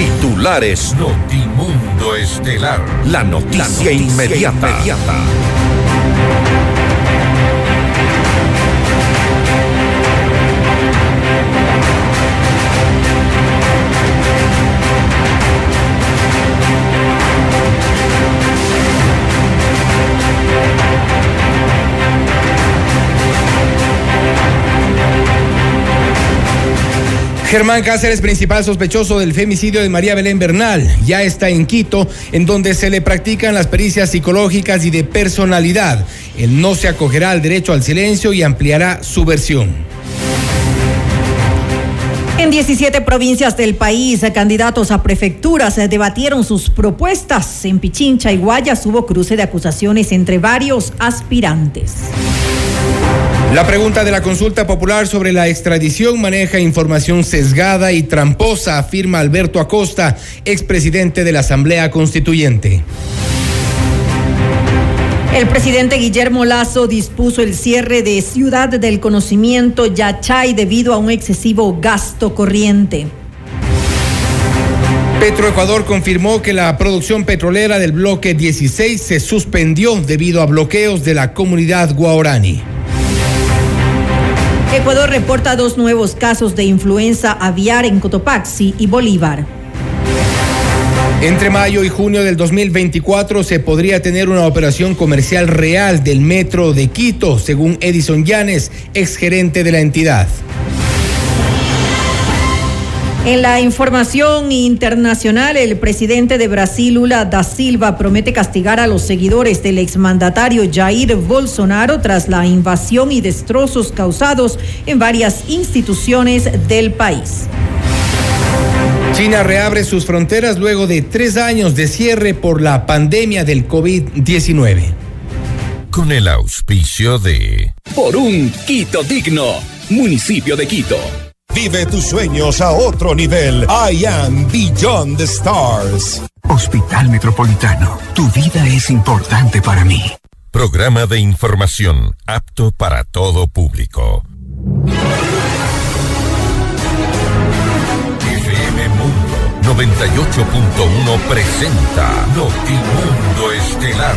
Titulares Notimundo Estelar. La noticia, inmediata. Germán Cáceres, principal sospechoso del femicidio de María Belén Bernal, ya está en Quito, en donde se le practican las pericias psicológicas y de personalidad. Él no se acogerá al derecho al silencio y ampliará su versión. En 17 provincias del país, candidatos a prefecturas debatieron sus propuestas. En Pichincha y Guayas hubo cruce de acusaciones entre varios aspirantes. La pregunta de la consulta popular sobre la extradición maneja información sesgada y tramposa, afirma Alberto Acosta, expresidente de la Asamblea Constituyente. El presidente Guillermo Lazo dispuso el cierre de Ciudad del Conocimiento Yachay debido a un excesivo gasto corriente. Petroecuador confirmó que la producción petrolera del bloque 16 se suspendió debido a bloqueos de la comunidad guaorani. Ecuador reporta dos nuevos casos de influenza aviar en Cotopaxi y Bolívar. Entre mayo y junio del 2024 se podría tener una operación comercial real del metro de Quito, según Edison Llanes, exgerente de la entidad. En la información internacional, el presidente de Brasil, Lula da Silva, promete castigar a los seguidores del exmandatario Jair Bolsonaro tras la invasión y destrozos causados en varias instituciones del país. China reabre sus fronteras luego de tres años de cierre por la pandemia del COVID-19. Con el auspicio de... Por un Quito digno, municipio de Quito. Vive tus sueños a otro nivel. I am Beyond the Stars. Hospital Metropolitano, tu vida es importante para mí. Programa de información apto para todo público. FM Mundo 98.1 presenta Notimundo Estelar.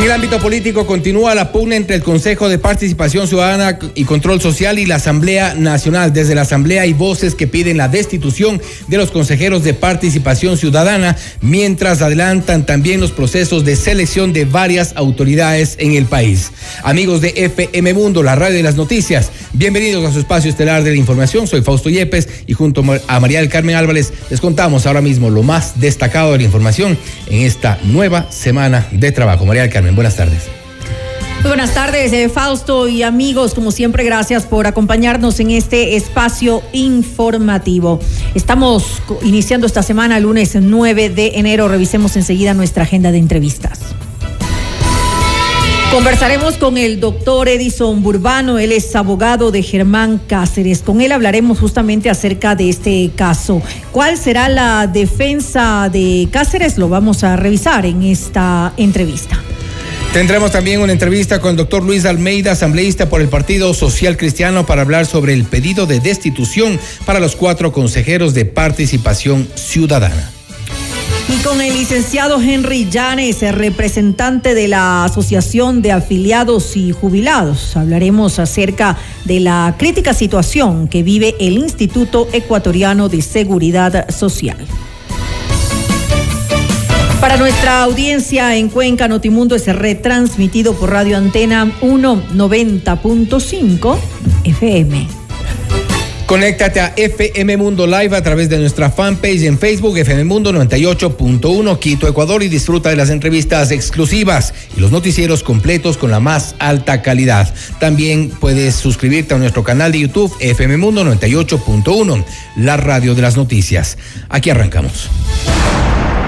En el ámbito político continúa la pugna entre el Consejo de Participación Ciudadana y Control Social y la Asamblea Nacional. Desde la Asamblea hay voces que piden la destitución de los consejeros de Participación Ciudadana, mientras adelantan también los procesos de selección de varias autoridades en el país. Amigos de FM Mundo, la radio de las noticias, bienvenidos a su espacio estelar de la información. Soy Fausto Yepes y junto a María del Carmen Álvarez les contamos ahora mismo lo más destacado de la información en esta nueva semana de trabajo. María del Carmen buenas tardes. Muy buenas tardes, eh, Fausto y amigos. Como siempre, gracias por acompañarnos en este espacio informativo. Estamos iniciando esta semana, lunes 9 de enero. Revisemos enseguida nuestra agenda de entrevistas. Conversaremos con el doctor Edison Burbano, él es abogado de Germán Cáceres. Con él hablaremos justamente acerca de este caso. ¿Cuál será la defensa de Cáceres? Lo vamos a revisar en esta entrevista. Tendremos también una entrevista con el doctor Luis Almeida, asambleísta por el Partido Social Cristiano, para hablar sobre el pedido de destitución para los cuatro consejeros de participación ciudadana. Y con el licenciado Henry Llanes, representante de la Asociación de Afiliados y Jubilados, hablaremos acerca de la crítica situación que vive el Instituto Ecuatoriano de Seguridad Social. Para nuestra audiencia en Cuenca, Notimundo es retransmitido por Radio Antena 190.5 FM. Conéctate a FM Mundo Live a través de nuestra fanpage en Facebook, FM Mundo 98.1 Quito, Ecuador, y disfruta de las entrevistas exclusivas y los noticieros completos con la más alta calidad. También puedes suscribirte a nuestro canal de YouTube, FM Mundo 98.1, la radio de las noticias. Aquí arrancamos.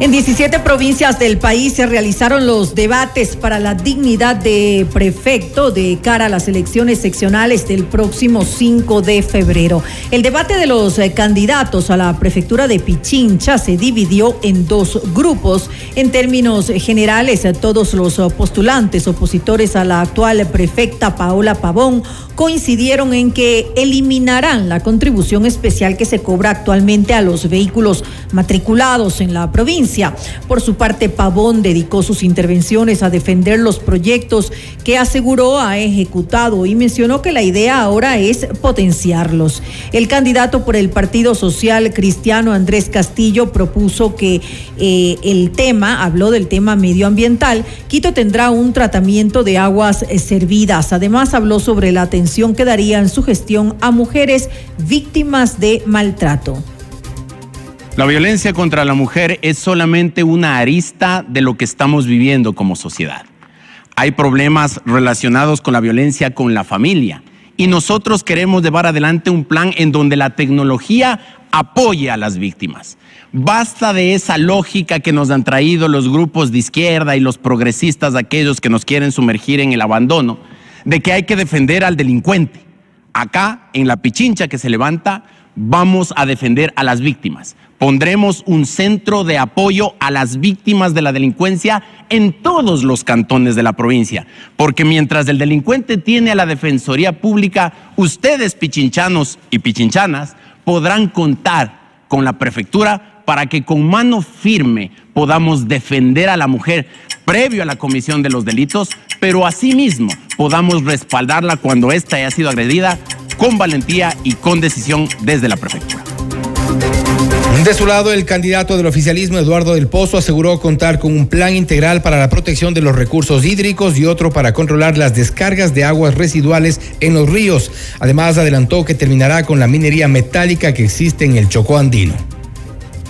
En 17 provincias del país se realizaron los debates para la dignidad de prefecto de cara a las elecciones seccionales del próximo 5 de febrero. El debate de los eh, candidatos a la prefectura de Pichincha se dividió en dos grupos. En términos generales, todos los postulantes opositores a la actual prefecta Paola Pavón coincidieron en que eliminarán la contribución especial que se cobra actualmente a los vehículos matriculados en la provincia. Por su parte, Pavón dedicó sus intervenciones a defender los proyectos que aseguró ha ejecutado y mencionó que la idea ahora es potenciarlos. El candidato por el Partido Social Cristiano Andrés Castillo propuso que eh, el tema, habló del tema medioambiental, Quito tendrá un tratamiento de aguas eh, servidas. Además, habló sobre la atención que daría en su gestión a mujeres víctimas de maltrato. La violencia contra la mujer es solamente una arista de lo que estamos viviendo como sociedad. Hay problemas relacionados con la violencia con la familia y nosotros queremos llevar adelante un plan en donde la tecnología apoye a las víctimas. Basta de esa lógica que nos han traído los grupos de izquierda y los progresistas, aquellos que nos quieren sumergir en el abandono de que hay que defender al delincuente. Acá, en la pichincha que se levanta, vamos a defender a las víctimas. Pondremos un centro de apoyo a las víctimas de la delincuencia en todos los cantones de la provincia, porque mientras el delincuente tiene a la Defensoría Pública, ustedes pichinchanos y pichinchanas podrán contar con la prefectura para que con mano firme podamos defender a la mujer previo a la comisión de los delitos, pero asimismo podamos respaldarla cuando ésta haya sido agredida con valentía y con decisión desde la prefectura. De su lado, el candidato del oficialismo, Eduardo del Pozo, aseguró contar con un plan integral para la protección de los recursos hídricos y otro para controlar las descargas de aguas residuales en los ríos. Además, adelantó que terminará con la minería metálica que existe en el Chocó andino.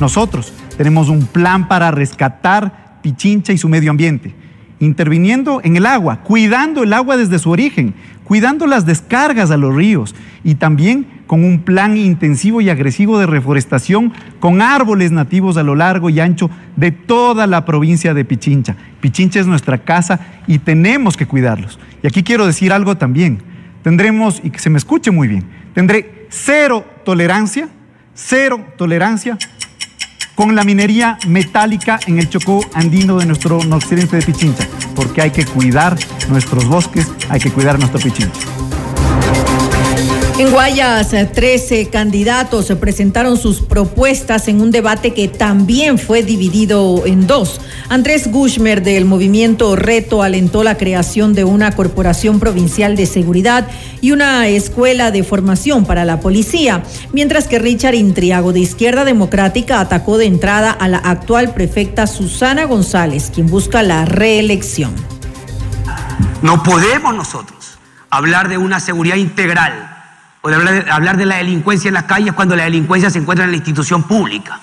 Nosotros tenemos un plan para rescatar Pichincha y su medio ambiente interviniendo en el agua, cuidando el agua desde su origen, cuidando las descargas a los ríos y también con un plan intensivo y agresivo de reforestación con árboles nativos a lo largo y ancho de toda la provincia de Pichincha. Pichincha es nuestra casa y tenemos que cuidarlos. Y aquí quiero decir algo también. Tendremos, y que se me escuche muy bien, tendré cero tolerancia, cero tolerancia con la minería metálica en el Chocó andino de nuestro occidente de Pichincha, porque hay que cuidar nuestros bosques, hay que cuidar nuestro Pichincha. En Guayas, 13 candidatos presentaron sus propuestas en un debate que también fue dividido en dos. Andrés Gushmer del movimiento Reto alentó la creación de una corporación provincial de seguridad y una escuela de formación para la policía, mientras que Richard Intriago de Izquierda Democrática atacó de entrada a la actual prefecta Susana González, quien busca la reelección. No podemos nosotros hablar de una seguridad integral o de hablar, de, la delincuencia en las calles cuando la delincuencia se encuentra en la institución pública.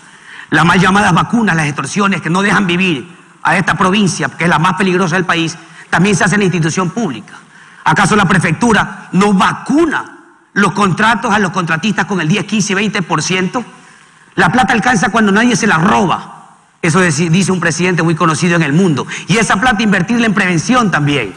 Las mal llamadas vacunas, las extorsiones que no dejan vivir a esta provincia, que es la más peligrosa del país, también se hacen en la institución pública. ¿Acaso la prefectura no vacuna los contratos a los contratistas con el 10, 15 y 20%? La plata alcanza cuando nadie se la roba. Eso dice un presidente muy conocido en el mundo. Y esa plata invertirla en prevención también.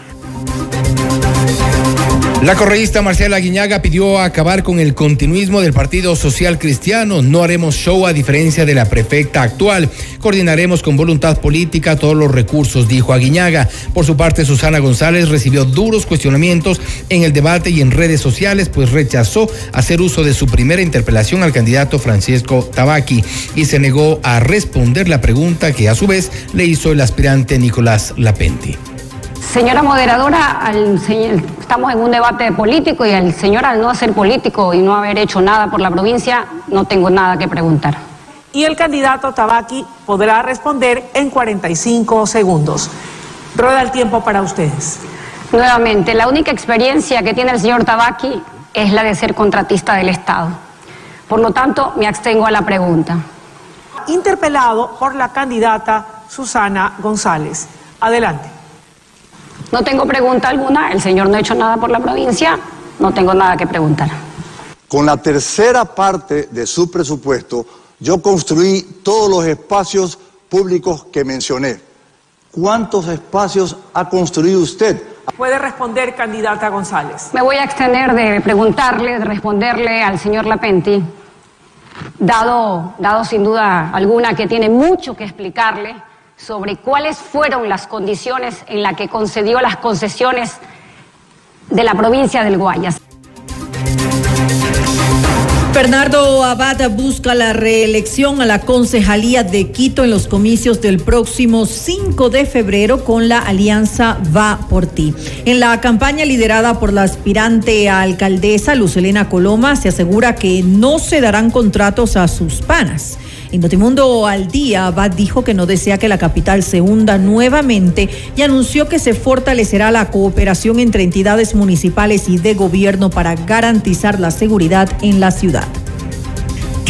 La correísta Marcela Guiñaga pidió acabar con el continuismo del Partido Social Cristiano. No haremos show a diferencia de la prefecta actual. Coordinaremos con voluntad política todos los recursos, dijo Aguiñaga. Por su parte, Susana González recibió duros cuestionamientos en el debate y en redes sociales, pues rechazó hacer uso de su primera interpelación al candidato Francisco Tabaqui y se negó a responder la pregunta que a su vez le hizo el aspirante Nicolás Lapenti Señora moderadora, al estamos en un debate político y al señor al no ser político y no haber hecho nada por la provincia, no tengo nada que preguntar. Y el candidato Tabaqui podrá responder en 45 segundos. Rueda el tiempo para ustedes. Nuevamente, la única experiencia que tiene el señor Tabaqui es la de ser contratista del Estado. Por lo tanto, me abstengo a la pregunta. Interpelado por la candidata Susana González. Adelante. No tengo pregunta alguna, el señor no ha hecho nada por la provincia, no tengo nada que preguntar. Con la tercera parte de su presupuesto, yo construí todos los espacios públicos que mencioné. ¿Cuántos espacios ha construido usted? Puede responder, candidata González. Me voy a extender de preguntarle, de responderle al señor Lapenti, dado, dado sin duda alguna que tiene mucho que explicarle sobre cuáles fueron las condiciones en las que concedió las concesiones de la provincia del Guayas. Bernardo Abad busca la reelección a la concejalía de Quito en los comicios del próximo 5 de febrero con la alianza Va por ti. En la campaña liderada por la aspirante a alcaldesa Lucelena Coloma se asegura que no se darán contratos a sus panas. En Notimundo al día, Abad dijo que no desea que la capital se hunda nuevamente y anunció que se fortalecerá la cooperación entre entidades municipales y de gobierno para garantizar la seguridad en la ciudad.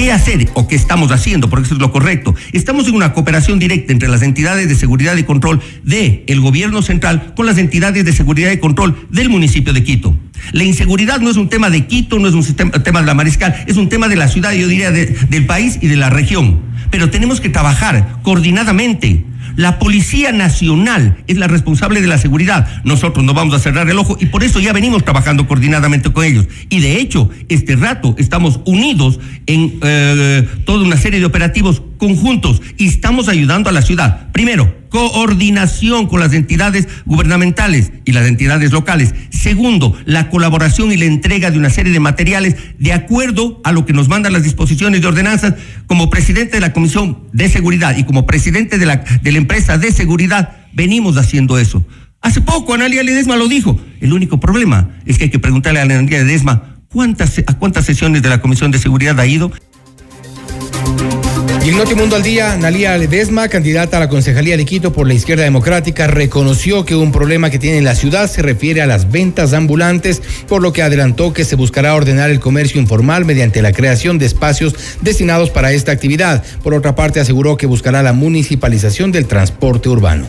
¿Qué hacer o qué estamos haciendo? Porque eso es lo correcto. Estamos en una cooperación directa entre las entidades de seguridad y control del el gobierno central con las entidades de seguridad y control del municipio de Quito. La inseguridad no es un tema de Quito, no es un tema de la Mariscal, es un tema de la ciudad, yo diría, de, del país y de la región. Pero tenemos que trabajar coordinadamente la Policía Nacional es la responsable de la seguridad. Nosotros no vamos a cerrar el ojo y por eso ya venimos trabajando coordinadamente con ellos. Y de hecho, este rato estamos unidos en eh, toda una serie de operativos conjuntos y estamos ayudando a la ciudad. Primero, coordinación con las entidades gubernamentales y las entidades locales. Segundo, la colaboración y la entrega de una serie de materiales de acuerdo a lo que nos mandan las disposiciones de ordenanzas. Como presidente de la Comisión de Seguridad y como presidente de la, de la empresa de seguridad, venimos haciendo eso. Hace poco Analia Ledesma lo dijo. El único problema es que hay que preguntarle a Analia Ledesma cuántas, a cuántas sesiones de la Comisión de Seguridad ha ido en Notimundo al Día, Nalía Ledesma, candidata a la Concejalía de Quito por la Izquierda Democrática, reconoció que un problema que tiene la ciudad se refiere a las ventas ambulantes, por lo que adelantó que se buscará ordenar el comercio informal mediante la creación de espacios destinados para esta actividad. Por otra parte, aseguró que buscará la municipalización del transporte urbano.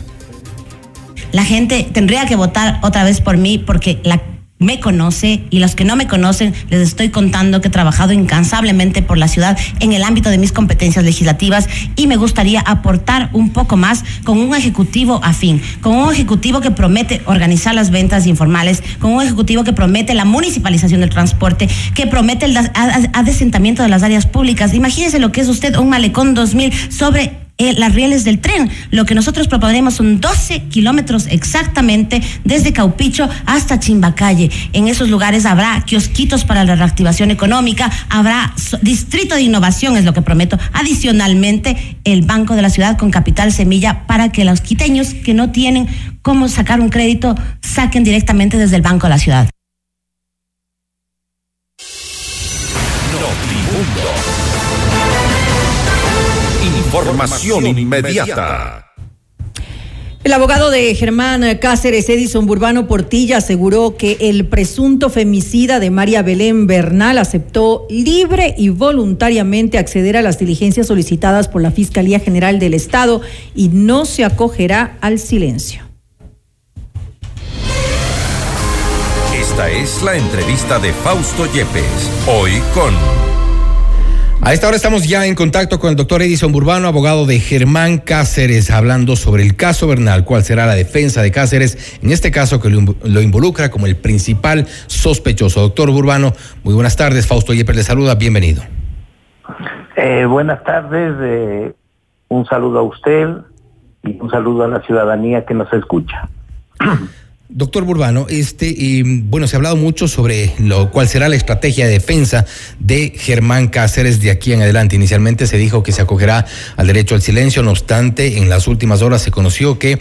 La gente tendría que votar otra vez por mí porque la me conoce y los que no me conocen les estoy contando que he trabajado incansablemente por la ciudad en el ámbito de mis competencias legislativas y me gustaría aportar un poco más con un ejecutivo afín, con un ejecutivo que promete organizar las ventas informales, con un ejecutivo que promete la municipalización del transporte, que promete el adesentamiento de las áreas públicas. Imagínese lo que es usted un malecón 2000 sobre eh, las rieles del tren. Lo que nosotros proponemos son 12 kilómetros exactamente desde Caupicho hasta Chimbacalle. En esos lugares habrá kiosquitos para la reactivación económica, habrá distrito de innovación, es lo que prometo. Adicionalmente, el Banco de la Ciudad con capital semilla para que los quiteños que no tienen cómo sacar un crédito saquen directamente desde el Banco de la Ciudad. Información inmediata. El abogado de Germán Cáceres, Edison Burbano Portilla, aseguró que el presunto femicida de María Belén Bernal aceptó libre y voluntariamente acceder a las diligencias solicitadas por la Fiscalía General del Estado y no se acogerá al silencio. Esta es la entrevista de Fausto Yepes, hoy con... A esta hora estamos ya en contacto con el doctor Edison Burbano, abogado de Germán Cáceres, hablando sobre el caso Bernal, cuál será la defensa de Cáceres, en este caso que lo involucra como el principal sospechoso. Doctor Burbano, muy buenas tardes. Fausto Yepes le saluda, bienvenido. Eh, buenas tardes, eh, un saludo a usted y un saludo a la ciudadanía que nos escucha. Doctor Burbano, este, bueno, se ha hablado mucho sobre lo cuál será la estrategia de defensa de Germán Cáceres de aquí en adelante. Inicialmente se dijo que se acogerá al derecho al silencio, no obstante, en las últimas horas se conoció que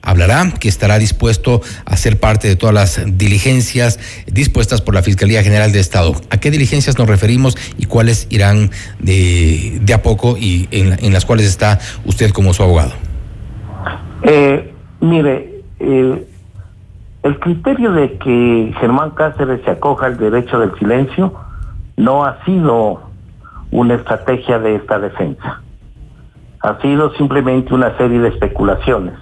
hablará que estará dispuesto a ser parte de todas las diligencias dispuestas por la Fiscalía General de Estado. ¿A qué diligencias nos referimos y cuáles irán de, de a poco y en, en, las cuales está usted como su abogado? Eh, mire, eh, el criterio de que Germán Cáceres se acoja al derecho del silencio no ha sido una estrategia de esta defensa. Ha sido simplemente una serie de especulaciones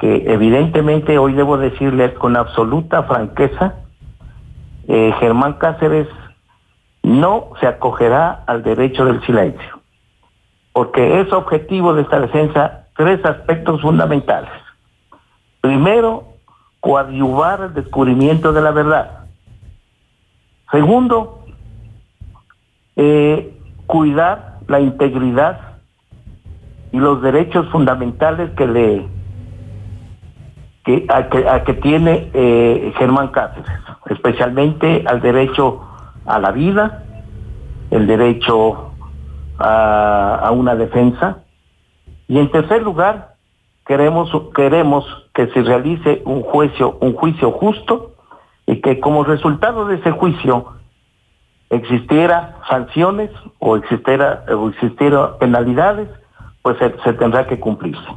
que evidentemente hoy debo decirle con absoluta franqueza, eh, Germán Cáceres no se acogerá al derecho del silencio, porque es objetivo de esta defensa tres aspectos fundamentales. Primero, coadyuvar el descubrimiento de la verdad. Segundo, eh, cuidar la integridad y los derechos fundamentales que le que, a que tiene eh, Germán Cáceres, especialmente al derecho a la vida, el derecho a, a una defensa y en tercer lugar queremos queremos que se realice un juicio un juicio justo y que como resultado de ese juicio existiera sanciones o existiera o existiera penalidades pues se, tendrá que cumplirse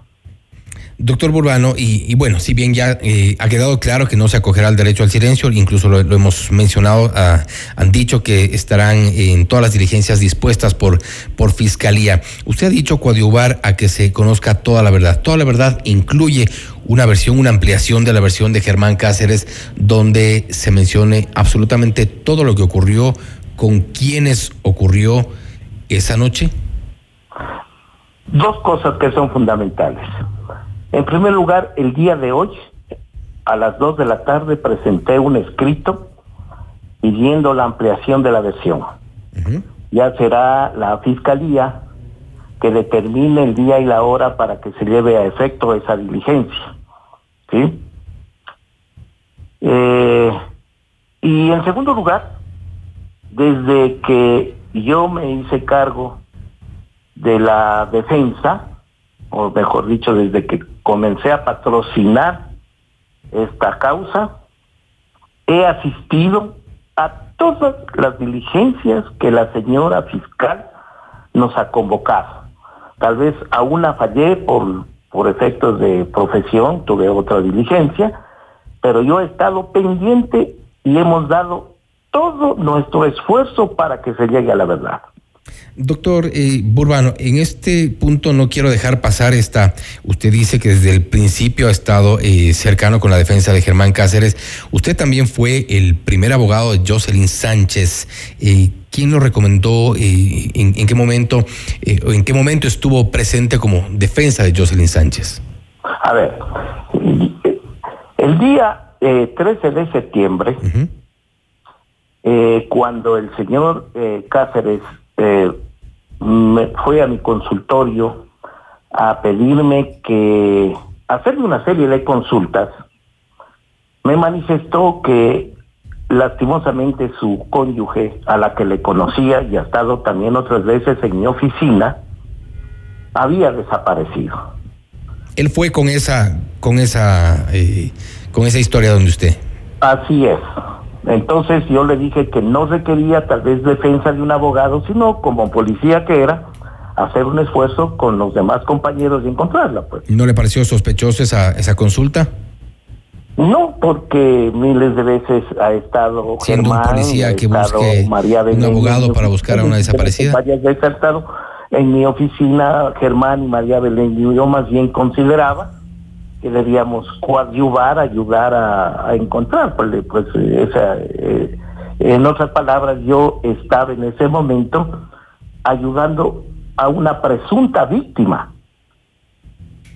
Doctor Burbano, y, bueno, si bien ya eh, ha quedado claro que no se acogerá al derecho al silencio, incluso lo, lo hemos mencionado, ah, han dicho que estarán en todas las diligencias dispuestas por, por fiscalía. Usted ha dicho coadyuvar a que se conozca toda la verdad. Toda la verdad incluye una versión, una ampliación de la versión de Germán Cáceres, donde se mencione absolutamente todo lo que ocurrió, con quienes ocurrió esa noche. Dos cosas que son fundamentales. En primer lugar, el día de hoy, a las 2 de la tarde, presenté un escrito pidiendo la ampliación de la versión. Uh -huh. Ya será la fiscalía que determine el día y la hora para que se lleve a efecto esa diligencia. ¿Sí? Eh, y en segundo lugar, desde que yo me hice cargo de la defensa, o mejor dicho, desde que comencé a patrocinar esta causa, he asistido a todas las diligencias que la señora fiscal nos ha convocado. Tal vez a una fallé por, por efectos de profesión, tuve otra diligencia, pero yo he estado pendiente y hemos dado todo nuestro esfuerzo para que se llegue a la verdad. Doctor eh, Burbano, en este punto no quiero dejar pasar esta, usted dice que desde el principio ha estado eh, cercano con la defensa de Germán Cáceres, usted también fue el primer abogado de Jocelyn Sánchez, eh, ¿quién lo recomendó? En, en, qué momento, o en qué momento estuvo presente como defensa de Jocelyn Sánchez? A ver, el día 13 de septiembre, uh -huh. cuando el señor Cáceres eh, me fue a mi consultorio a pedirme que hacerle una serie de consultas, me manifestó que lastimosamente su cónyuge, a la que le conocía y ha estado también otras veces en mi oficina, había desaparecido. Él fue con esa, con esa, eh, con esa historia donde usted. Así es. Entonces yo le dije que no requería tal vez defensa de un abogado, sino como policía que era, hacer un esfuerzo con los demás compañeros de encontrarla. Pues. ¿No le pareció sospechosa esa, esa consulta? No, porque miles de veces ha estado siendo Germán, un policía que busque María un abogado para buscar a una desaparecida. Varias veces ha estado en mi oficina Germán y María Belén y yo más bien consideraba que debíamos coadyuvar, ayudar a, a encontrar, pues, pues esa, eh, en otras palabras, yo estaba en ese momento ayudando a una presunta víctima.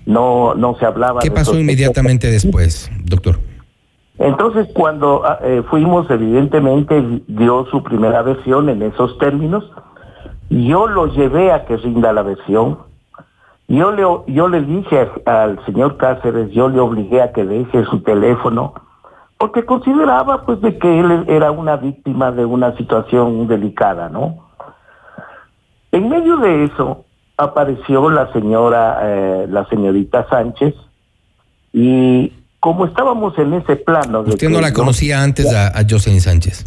No, no se hablaba. ¿Qué pasó inmediatamente después, doctor? Entonces, cuando eh, fuimos, evidentemente dio su primera versión en esos términos. Yo lo llevé a que rinda la versión yo le, yo le dije al señor Cáceres, yo le obligué a que deje su teléfono, porque consideraba pues de que él era una víctima de una situación delicada, ¿no? En medio de eso apareció la señora, eh, la señorita Sánchez, Y como estábamos en ese plano... De Usted no la conocía antes a, a Jocelyn Sánchez.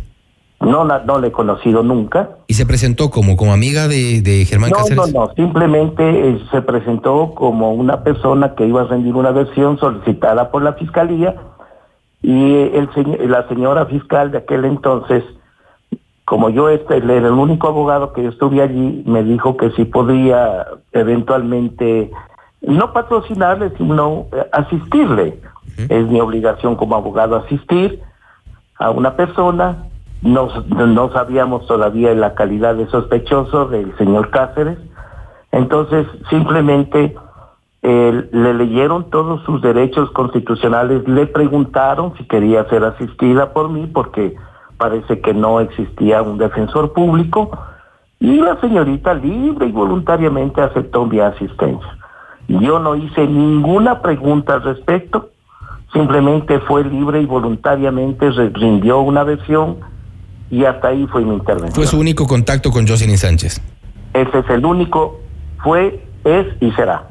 No, la- no le he conocido nunca. ¿Y se presentó como, como amiga de, de Germán No, Cáceres? no, no, simplemente eh, se presentó como una persona que iba a rendir una versión solicitada por la fiscalía y el la señora fiscal de aquel entonces, como yo este, era el único abogado que yo estuve allí, me dijo que si podía eventualmente no patrocinarle, sino eh, asistirle. Es mi obligación como abogado asistir a una persona. No, no sabíamos todavía la calidad de sospechoso del señor Cáceres. Entonces, simplemente eh, le leyeron todos sus derechos constitucionales, le preguntaron si quería ser asistida por mí, porque parece que no existía un defensor público, y la señorita libre y voluntariamente aceptó mi asistencia. Yo no hice ninguna pregunta al respecto, simplemente fue libre y voluntariamente rindió una versión y hasta ahí fue mi intervención. Fue su único contacto con Jocelyn Sánchez. Ese es el único, fue, es y será.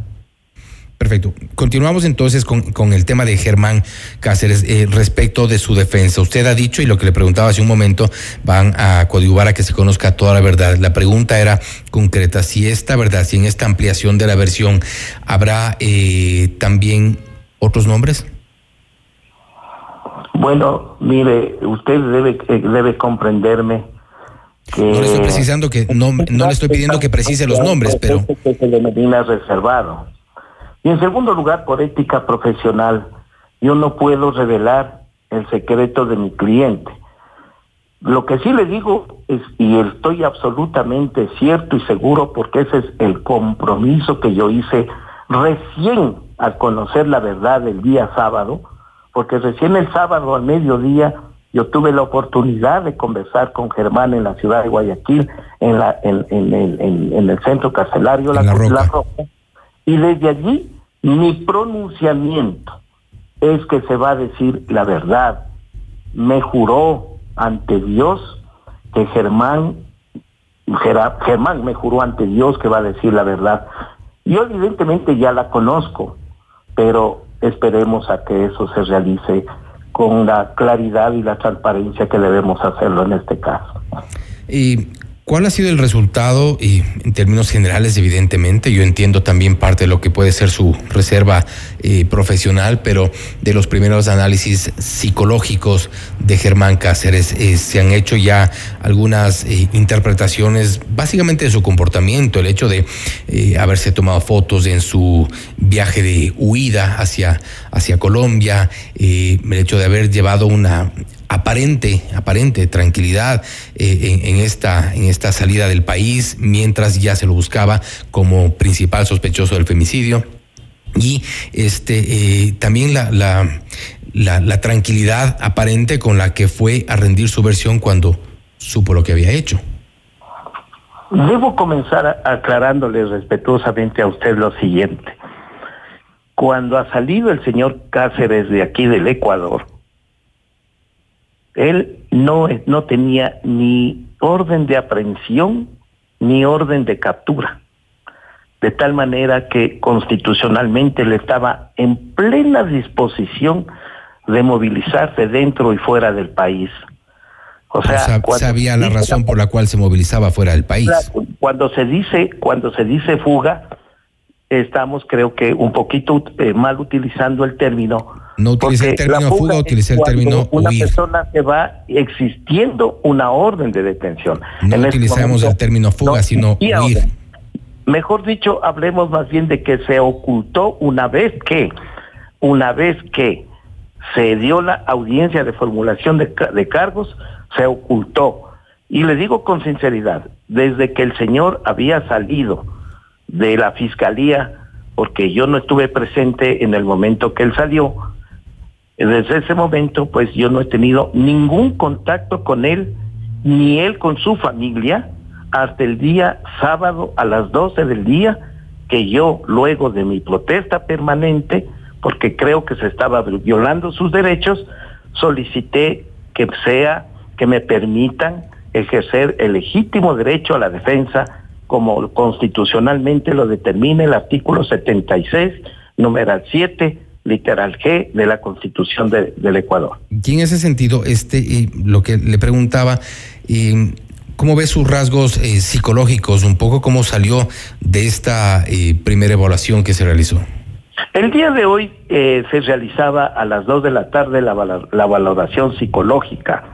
Perfecto. Continuamos entonces con, con el tema de Germán Cáceres eh, respecto de su defensa. Usted ha dicho, y lo que le preguntaba hace un momento, van a coadyuvar a que se conozca toda la verdad. La pregunta era concreta, si esta verdad, si en esta ampliación de la versión habrá eh, también otros nombres. Bueno, mire, usted debe, eh, debe comprenderme que... No le estoy precisando que no, no le estoy pidiendo que precise los nombres, pero que se denomina reservado. Y en segundo lugar, por ética profesional, yo no puedo revelar el secreto de mi cliente. Lo que sí le digo es, y estoy absolutamente cierto y seguro, porque ese es el compromiso que yo hice recién al conocer la verdad el día sábado, porque recién el sábado al mediodía yo tuve la oportunidad de conversar con Germán en la ciudad de Guayaquil, en, la, en, en el- en- en el centro carcelario La, La Roca. La Roca, y desde allí mi pronunciamiento es que se va a decir la verdad. Me juró ante Dios que Germán, Germán me juró ante Dios que va a decir la verdad. Yo evidentemente ya la conozco, pero esperemos a que eso se realice con la claridad y la transparencia que debemos hacerlo en este caso. ¿Y cuál ha sido el resultado? Y en términos generales, evidentemente, yo entiendo también parte de lo que puede ser su reserva eh, profesional, pero de los primeros análisis psicológicos de Germán Cáceres, eh, se han hecho ya algunas eh, interpretaciones básicamente de su comportamiento, el hecho de haberse tomado fotos en su viaje de huida hacia, hacia Colombia, el hecho de haber llevado una aparente, aparente tranquilidad eh, en, esta, en esta salida del país, mientras ya se lo buscaba como principal sospechoso del femicidio. Y este eh, también la, la, la, la tranquilidad aparente con la que fue a rendir su versión cuando supo lo que había hecho. Debo comenzar aclarándole respetuosamente a usted lo siguiente. Cuando ha salido el señor Cáceres de aquí del Ecuador, él no, no tenía ni orden de aprehensión ni orden de captura. De tal manera que constitucionalmente le estaba en plena disposición de movilizarse dentro y fuera del país. O sea, cuando- sabía la razón por la cual se movilizaba fuera del país. Cuando se dice, cuando se dice fuga, estamos creo que un poquito eh, mal utilizando el término. No utilicé el término fuga, utilicé el término Una huir. persona se va existiendo una orden de detención. No En este utilizamos momento, el término fuga, no sino huir. orden. Mejor dicho, hablemos más bien de que se ocultó una vez que, una vez que se dio la audiencia de formulación de, de cargos, se ocultó. Y le digo con sinceridad, desde que el señor había salido de la fiscalía, porque yo no estuve presente en el momento que él salió, desde ese momento pues yo no he tenido ningún contacto con él, ni él con su familia, hasta el día sábado a las 12 del día, que yo luego de mi protesta permanente, porque creo que se estaba violando sus derechos, solicité que sea, que me permitan ejercer el legítimo derecho a la defensa como constitucionalmente lo determina el artículo 76, numeral 7 literal G de la Constitución de- del Ecuador. Y en ese sentido, este, eh, lo que le preguntaba, eh, ¿cómo ve sus rasgos eh, psicológicos? Un poco cómo salió de esta eh, primera evaluación que se realizó. El día de hoy eh, se realizaba a las 2 de la tarde la, la valoración psicológica.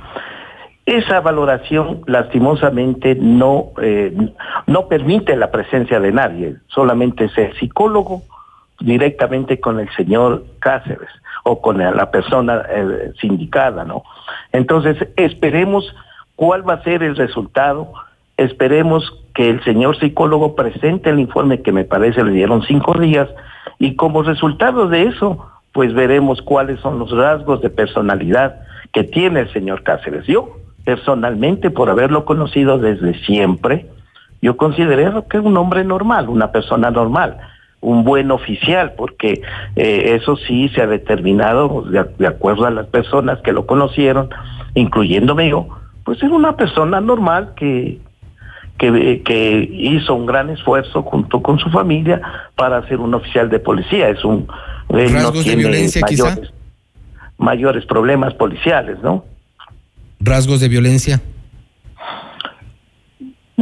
Esa valoración lastimosamente no, no permite la presencia de nadie, solamente es el psicólogo directamente con el señor Cáceres o con la persona eh, sindicada, ¿no? Entonces, esperemos cuál va a ser el resultado, esperemos que el señor psicólogo presente el informe que me parece le dieron cinco días y como resultado de eso, pues veremos cuáles son los rasgos de personalidad que tiene el señor Cáceres. Yo, personalmente, por haberlo conocido desde siempre, yo considero que es un hombre normal, una persona normal, un buen oficial, porque eh, eso sí se ha determinado de, de acuerdo a las personas que lo conocieron, incluyéndome yo, pues era una persona normal que, que, que hizo un gran esfuerzo junto con su familia para ser un oficial de policía. Es un él no ¿Rasgos de tiene violencia, quizá? mayores, mayores problemas policiales, ¿no? ¿Rasgos de violencia?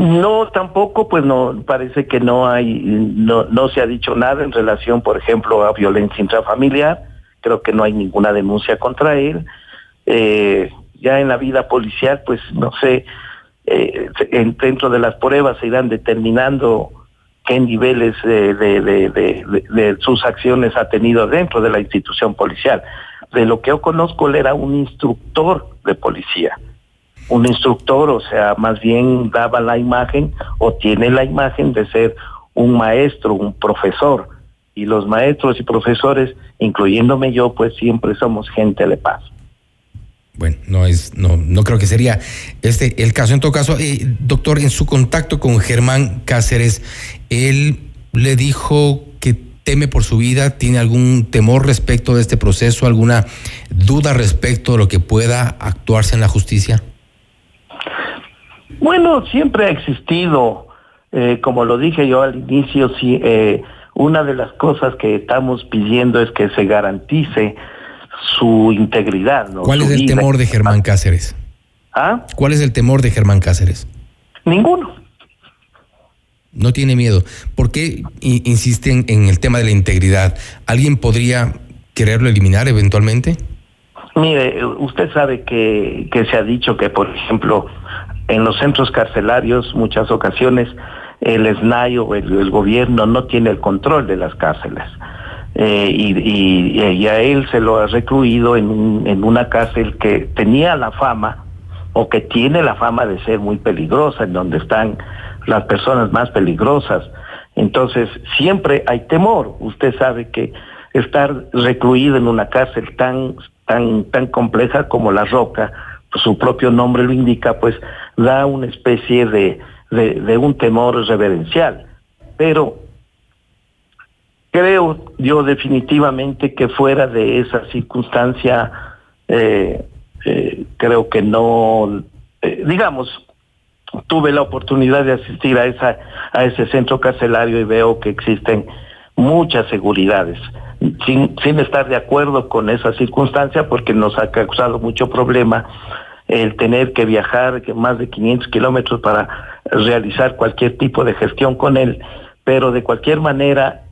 No, tampoco, pues no, parece que no hay, no, no se ha dicho nada en relación, por ejemplo, a violencia intrafamiliar. Creo que no hay ninguna denuncia contra él. Eh, ya en la vida policial, pues no sé, eh, en- dentro de las pruebas se irán determinando qué niveles de- de sus acciones ha tenido dentro de la institución policial. De lo que yo conozco, él era un instructor de policía un instructor, o sea, más bien daba la imagen o tiene la imagen de ser un maestro, un profesor. Y los maestros y profesores, incluyéndome yo, pues siempre somos gente de paz. Bueno, no es, no, no creo que sería este el caso. En todo caso, eh, doctor, en su contacto con Germán Cáceres, él le dijo que teme por su vida, tiene algún temor respecto de este proceso, alguna duda respecto de lo que pueda actuarse en la justicia. Bueno, siempre ha existido, eh, como lo dije yo al inicio, sí, eh, una de las cosas que estamos pidiendo es que se garantice su integridad. ¿no? ¿Cuál es el temor de Germán Cáceres? ¿Ah? ¿Cuál es el temor de Germán Cáceres? Ninguno. No tiene miedo. ¿Por qué insisten en el tema de la integridad? ¿Alguien podría quererlo eliminar eventualmente? Mire, usted sabe que, que se ha dicho que, por ejemplo, en los centros carcelarios muchas ocasiones el SNAI o el, gobierno no tiene el control de las cárceles. Eh, y, a él se lo ha recluido en, en una cárcel que tenía la fama o que tiene la fama de ser muy peligrosa, en donde están las personas más peligrosas. Entonces, siempre hay temor. Usted sabe que estar recluido en una cárcel tan, tan, tan compleja como La Roca, pues su propio nombre lo indica, pues da una especie de, de, un temor reverencial. Pero creo yo definitivamente que fuera de esa circunstancia, eh, eh, creo que no, eh, digamos, tuve la oportunidad de asistir a esa a ese centro carcelario y veo que existen muchas seguridades sin, sin estar de acuerdo con esa circunstancia porque nos ha causado mucho problema el tener que viajar que más de 500 kilómetros para realizar cualquier tipo de gestión con él pero de cualquier manera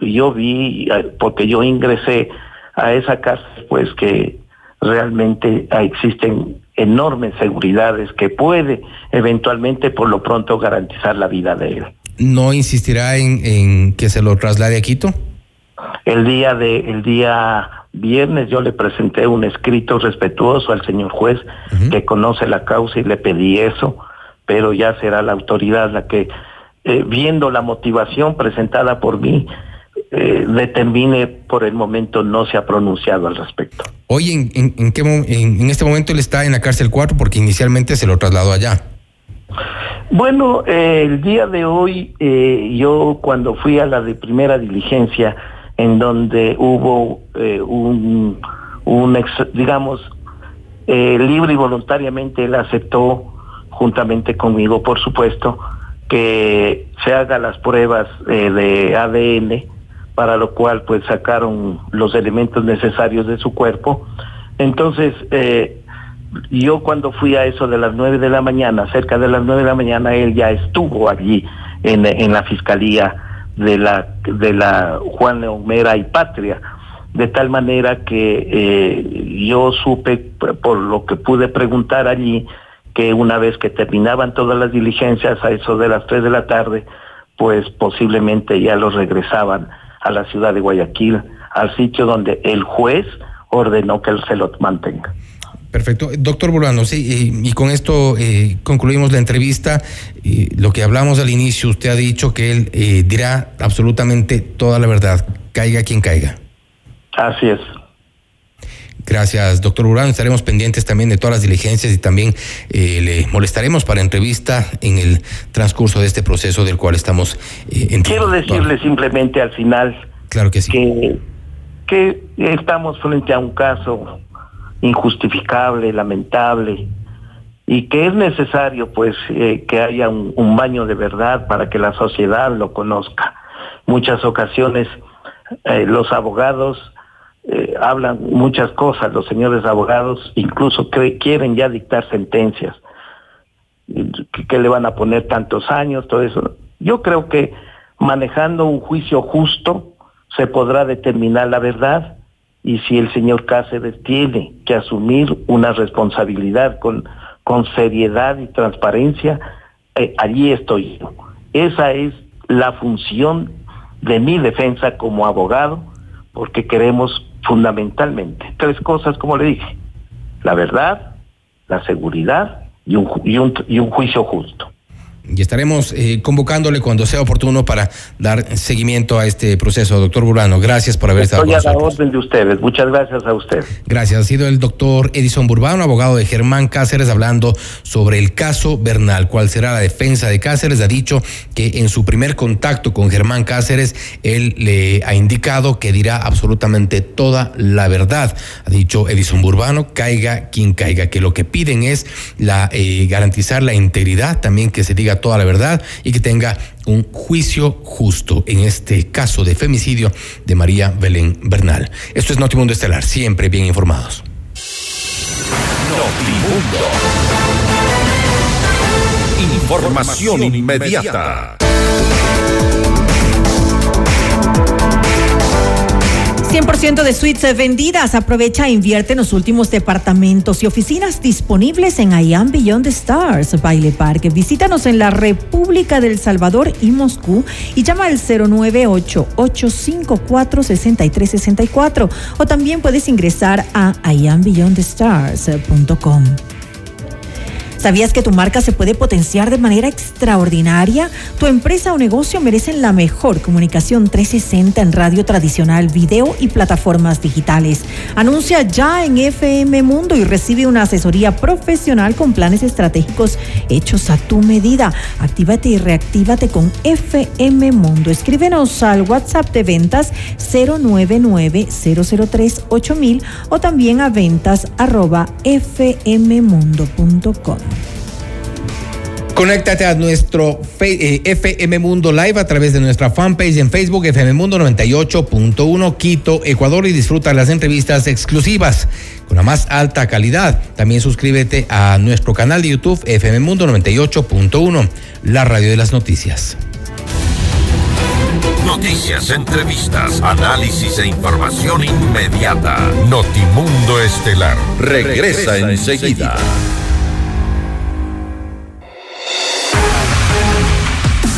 yo vi eh, porque yo ingresé a esa casa pues que realmente ah, existen enormes seguridades que puede eventualmente por lo pronto garantizar la vida de él. ¿No insistirá en, en que se lo traslade a Quito? El día de el día viernes yo le presenté un escrito respetuoso al señor juez que conoce la causa y le pedí eso, pero ya será la autoridad la que eh, viendo la motivación presentada por mí eh, determine por el momento no se ha pronunciado al respecto. Hoy, en, en, en qué en este momento él está en la cárcel 4 porque inicialmente se lo trasladó allá. Bueno, eh, el día de hoy eh, yo cuando fui a la de primera diligencia en donde hubo eh, un, ex- digamos, eh, libre y voluntariamente él aceptó, juntamente conmigo por supuesto, que se haga las pruebas eh, de ADN para lo cual pues sacaron los elementos necesarios de su cuerpo. Entonces, yo cuando fui a eso de las nueve de la mañana, cerca de las nueve de la mañana, él ya estuvo allí en, en la fiscalía de la de la Juan Leomera y Patria, de tal manera que eh, yo supe por lo que pude preguntar allí que una vez que terminaban todas las diligencias a eso de las tres de la tarde, pues posiblemente ya los regresaban a la ciudad de Guayaquil, al sitio donde el juez ordenó que se lo mantenga. Perfecto. Doctor Burbano, sí, y, con esto eh, concluimos la entrevista. lo que hablamos al inicio, usted ha dicho que él eh, dirá absolutamente toda la verdad, caiga quien caiga. Así es. Gracias, doctor Urano. Estaremos pendientes también de todas las diligencias y también eh, le molestaremos para entrevista en el transcurso de este proceso del cual estamos eh, Quiero decirle simplemente al final claro que, sí. que, que estamos frente a un caso injustificable, lamentable, y que es necesario pues eh, que haya un, baño de verdad para que la sociedad lo conozca. Muchas ocasiones eh, los abogados eh, hablan muchas cosas, los señores abogados incluso quieren ya dictar sentencias, que, le van a poner tantos años, todo eso. Yo creo que manejando un juicio justo se podrá determinar la verdad y si el señor Cáceres tiene que asumir una responsabilidad con, con seriedad y transparencia, eh, allí estoy yo. Esa es la función de mi defensa como abogado, porque queremos fundamentalmente tres cosas, como le dije, la verdad, la seguridad y un, juicio justo y estaremos eh, convocándole cuando sea oportuno para dar seguimiento a este proceso. Doctor Burbano, gracias por haber estado con nosotros. a la orden de ustedes. Muchas gracias a usted. Gracias. Ha sido el doctor Edison Burbano, abogado de Germán Cáceres, hablando sobre el caso Bernal. ¿Cuál será la defensa de Cáceres? Ha dicho que en su primer contacto con Germán Cáceres, él le ha indicado que dirá absolutamente toda la verdad. Ha dicho Edison Burbano, caiga quien caiga, que lo que piden es la eh, garantizar la integridad, también que se diga toda la verdad y que tenga un juicio justo en este caso de femicidio de María Belén Bernal. Esto es Notimundo Estelar, siempre bien informados. Notimundo. Información inmediata. 100% de suites vendidas. Aprovecha e invierte en los últimos departamentos y oficinas disponibles en IAM Beyond the Stars, Baile Park. Visítanos en la República del Salvador y Moscú y llama al 098-854-6364 o también puedes ingresar a iambeyondthestars.com. ¿Sabías que tu marca se puede potenciar de manera extraordinaria? Tu empresa o negocio merecen la mejor comunicación 360 en radio tradicional, video y plataformas digitales. Anuncia ya en FM Mundo y recibe una asesoría profesional con planes estratégicos hechos a tu medida. Actívate y reactívate con FM Mundo. Escríbenos al WhatsApp de ventas 099 003 8000 o también a ventas arroba fmmundo.com. Conéctate a nuestro FM eh, Mundo Live a través de nuestra fanpage en Facebook FM Mundo 98.1 Quito, Ecuador y disfruta las entrevistas exclusivas con la más alta calidad. También suscríbete a nuestro canal de YouTube FM Mundo 98.1, la radio de las noticias. Noticias, entrevistas, análisis e información inmediata. Notimundo Estelar regresa, enseguida.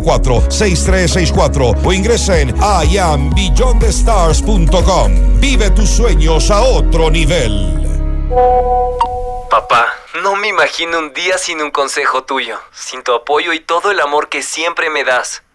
654-6364 o ingresa en iambillondestars.com. Vive tus sueños a otro nivel. Papá, no me imagino un día sin un consejo tuyo, sin tu apoyo y todo el amor que siempre me das.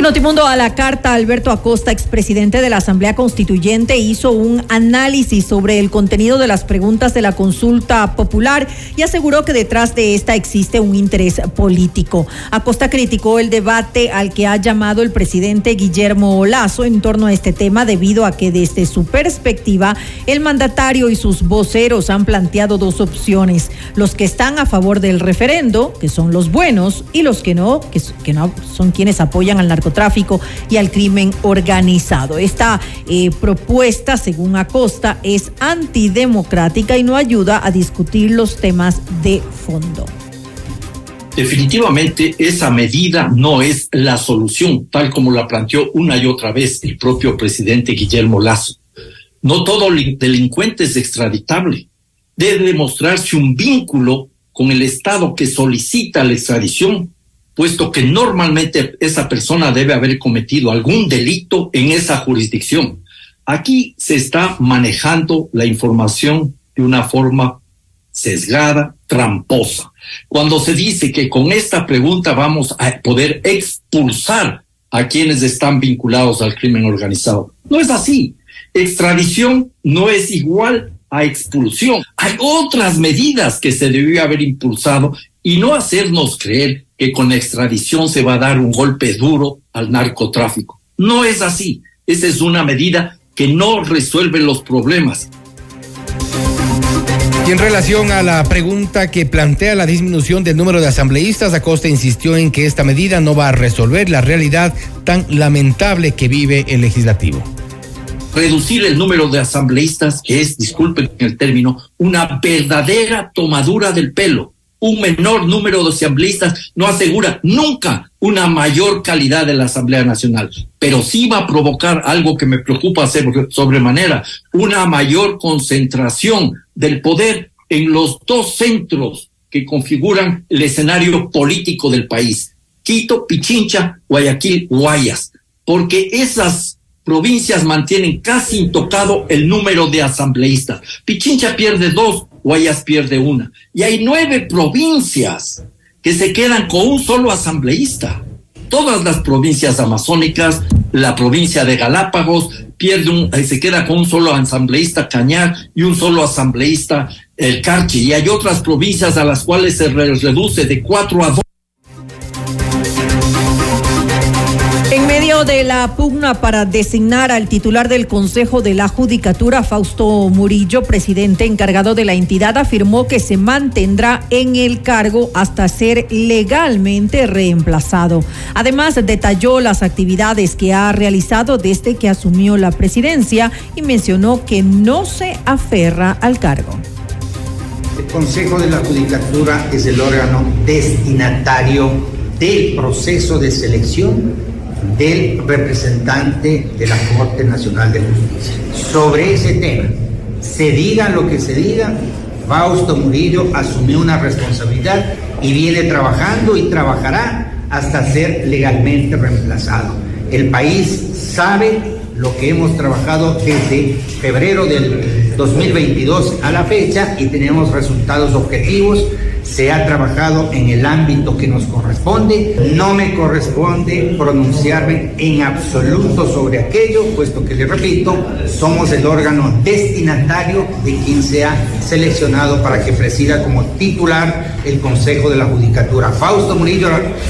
En Notimundo a la carta, Alberto Acosta, expresidente de la Asamblea Constituyente, hizo un análisis sobre el contenido de las preguntas de la consulta popular y aseguró que detrás de esta existe un interés político. Acosta criticó el debate al que ha llamado el presidente Guillermo Olazo en torno a este tema debido a que desde su perspectiva el mandatario y sus voceros han planteado dos opciones, los que están a favor del referendo, que son los buenos, y los que no, que, que no son quienes apoyan al narcotráfico narcotráfico y al crimen organizado. Esta eh, propuesta, según Acosta, es antidemocrática y no ayuda a discutir los temas de fondo. Definitivamente esa medida no es la solución, tal como la planteó una y otra vez el propio presidente Guillermo Lazo. No todo delincuente es extraditable. Debe demostrarse un vínculo con el Estado que solicita la extradición puesto que normalmente esa persona debe haber cometido algún delito en esa jurisdicción. Aquí se está manejando la información de una forma sesgada, tramposa. Cuando se dice que con esta pregunta vamos a poder expulsar a quienes están vinculados al crimen organizado. No es así. Extradición no es igual a expulsión. Hay otras medidas que se debió haber impulsado y no hacernos creer que con la extradición se va a dar un golpe duro al narcotráfico. No es así. Esa es una medida que no resuelve los problemas. Y en relación a la pregunta que plantea la disminución del número de asambleístas, Acosta insistió en que esta medida no va a resolver la realidad tan lamentable que vive el legislativo reducir el número de asambleístas, que es, disculpen el término, una verdadera tomadura del pelo un menor número de asambleístas no asegura nunca una mayor calidad de la Asamblea Nacional, pero sí va a provocar algo que me preocupa sobremanera, una mayor concentración del poder en los dos centros que configuran el escenario político del país, Quito, Pichincha, Guayaquil, Guayas, porque esas provincias mantienen casi intocado el número de asambleístas. Pichincha pierde dos, Guayas pierde una. Y hay nueve provincias que se quedan con un solo asambleísta. Todas las provincias amazónicas, la provincia de Galápagos, pierde un, eh, se queda con un solo asambleísta Cañar y un solo asambleísta El Carchi. Y hay otras provincias a las cuales se reduce de cuatro a dos. De la pugna para designar al titular del Consejo de la Judicatura, Fausto Murillo, presidente encargado de la entidad, afirmó que se mantendrá en el cargo hasta ser legalmente reemplazado. Además, detalló las actividades que ha realizado desde que asumió la presidencia y mencionó que no se aferra al cargo. El Consejo de la Judicatura es el órgano destinatario del proceso de selección del representante de la Corte Nacional de Justicia. Sobre ese tema, se diga lo que se diga, Fausto Murillo asumió una responsabilidad y viene trabajando y trabajará hasta ser legalmente reemplazado. El país sabe lo que hemos trabajado desde febrero del 2022 a la fecha y tenemos resultados objetivos se ha trabajado en el ámbito que nos corresponde. No me corresponde pronunciarme en absoluto sobre aquello, puesto que, le repito, somos el órgano destinatario de quien se ha seleccionado para que presida como titular el Consejo de la Judicatura. Fausto Murillo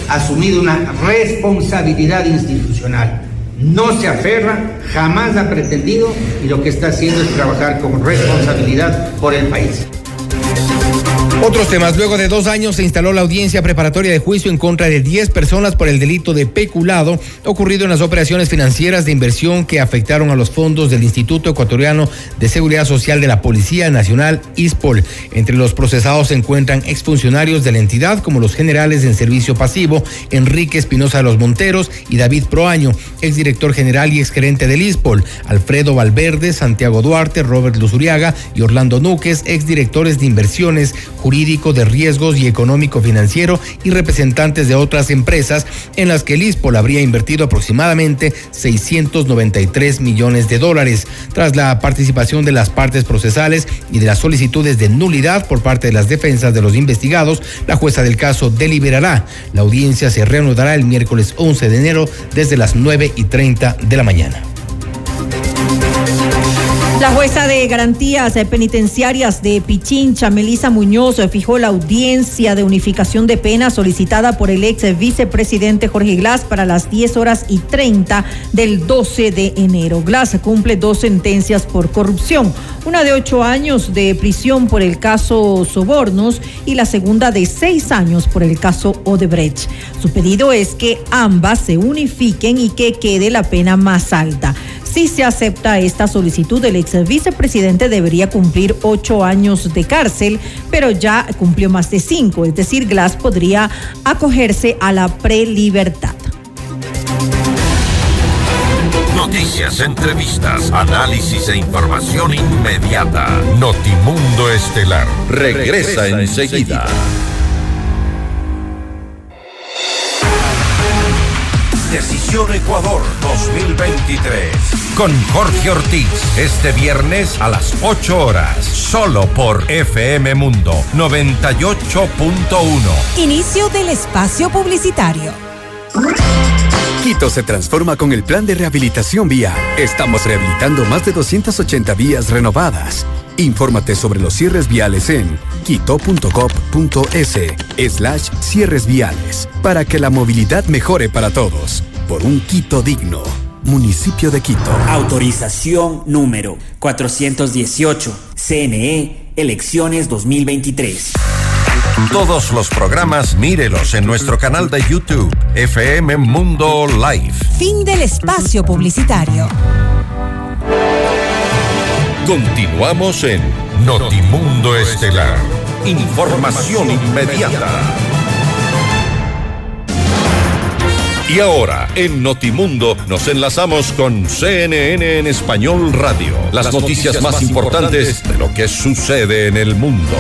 ha asumido una responsabilidad institucional. No se aferra, jamás ha pretendido y lo que está haciendo es trabajar con responsabilidad por el país. Otros temas. Luego de dos años se instaló la audiencia preparatoria de juicio en contra de 10 personas por el delito de peculado ocurrido en las operaciones financieras de inversión que afectaron a los fondos del Instituto Ecuatoriano de Seguridad Social de la Policía Nacional, ISPOL. Entre los procesados se encuentran exfuncionarios de la entidad como los generales en servicio pasivo, Enrique Espinosa de los Monteros y David Proaño, exdirector general y exgerente del ISPOL, Alfredo Valverde, Santiago Duarte, Robert Luzuriaga y Orlando Núquez, exdirectores de inversiones, jurídico de riesgos y económico financiero y representantes de otras empresas en las que el habría invertido aproximadamente 693 millones de dólares. Tras la participación de las partes procesales y de las solicitudes de nulidad por parte de las defensas de los investigados, la jueza del caso deliberará. La audiencia se reanudará el miércoles 11 de enero desde las 9 y 30 de la mañana. La jueza de garantías penitenciarias de Pichincha, Melisa Muñoz, fijó la audiencia de unificación de pena solicitada por el ex vicepresidente Jorge Glass para las 10 horas y 30 del 12 de enero. Glass cumple dos sentencias por corrupción, una de ocho años de prisión por el caso Sobornos y la segunda de seis años por el caso Odebrecht. Su pedido es que ambas se unifiquen y que quede la pena más alta. Si se acepta esta solicitud, el ex vicepresidente debería cumplir ocho años de cárcel, pero ya cumplió más de cinco, es decir, Glass podría acogerse a la prelibertad. Noticias, entrevistas, análisis e información inmediata. Notimundo Estelar regresa, enseguida. Decisión Ecuador 2023. Con Jorge Ortiz, este viernes a las 8 horas, solo por FM Mundo 98.1. Inicio del espacio publicitario. Quito se transforma con el plan de rehabilitación vía. Estamos rehabilitando más de 280 vías renovadas. Infórmate sobre los cierres viales en quito.gov.es slash cierres viales para que la movilidad mejore para todos. Por un Quito digno. Municipio de Quito. Autorización número 418. CNE, elecciones 2023. Todos los programas mírelos en nuestro canal de YouTube, FM Mundo Live. Fin del espacio publicitario. Continuamos en Notimundo Estelar. Información inmediata. Y ahora, en Notimundo, nos enlazamos con CNN en Español Radio. Las, noticias, más importantes de lo que sucede en el mundo.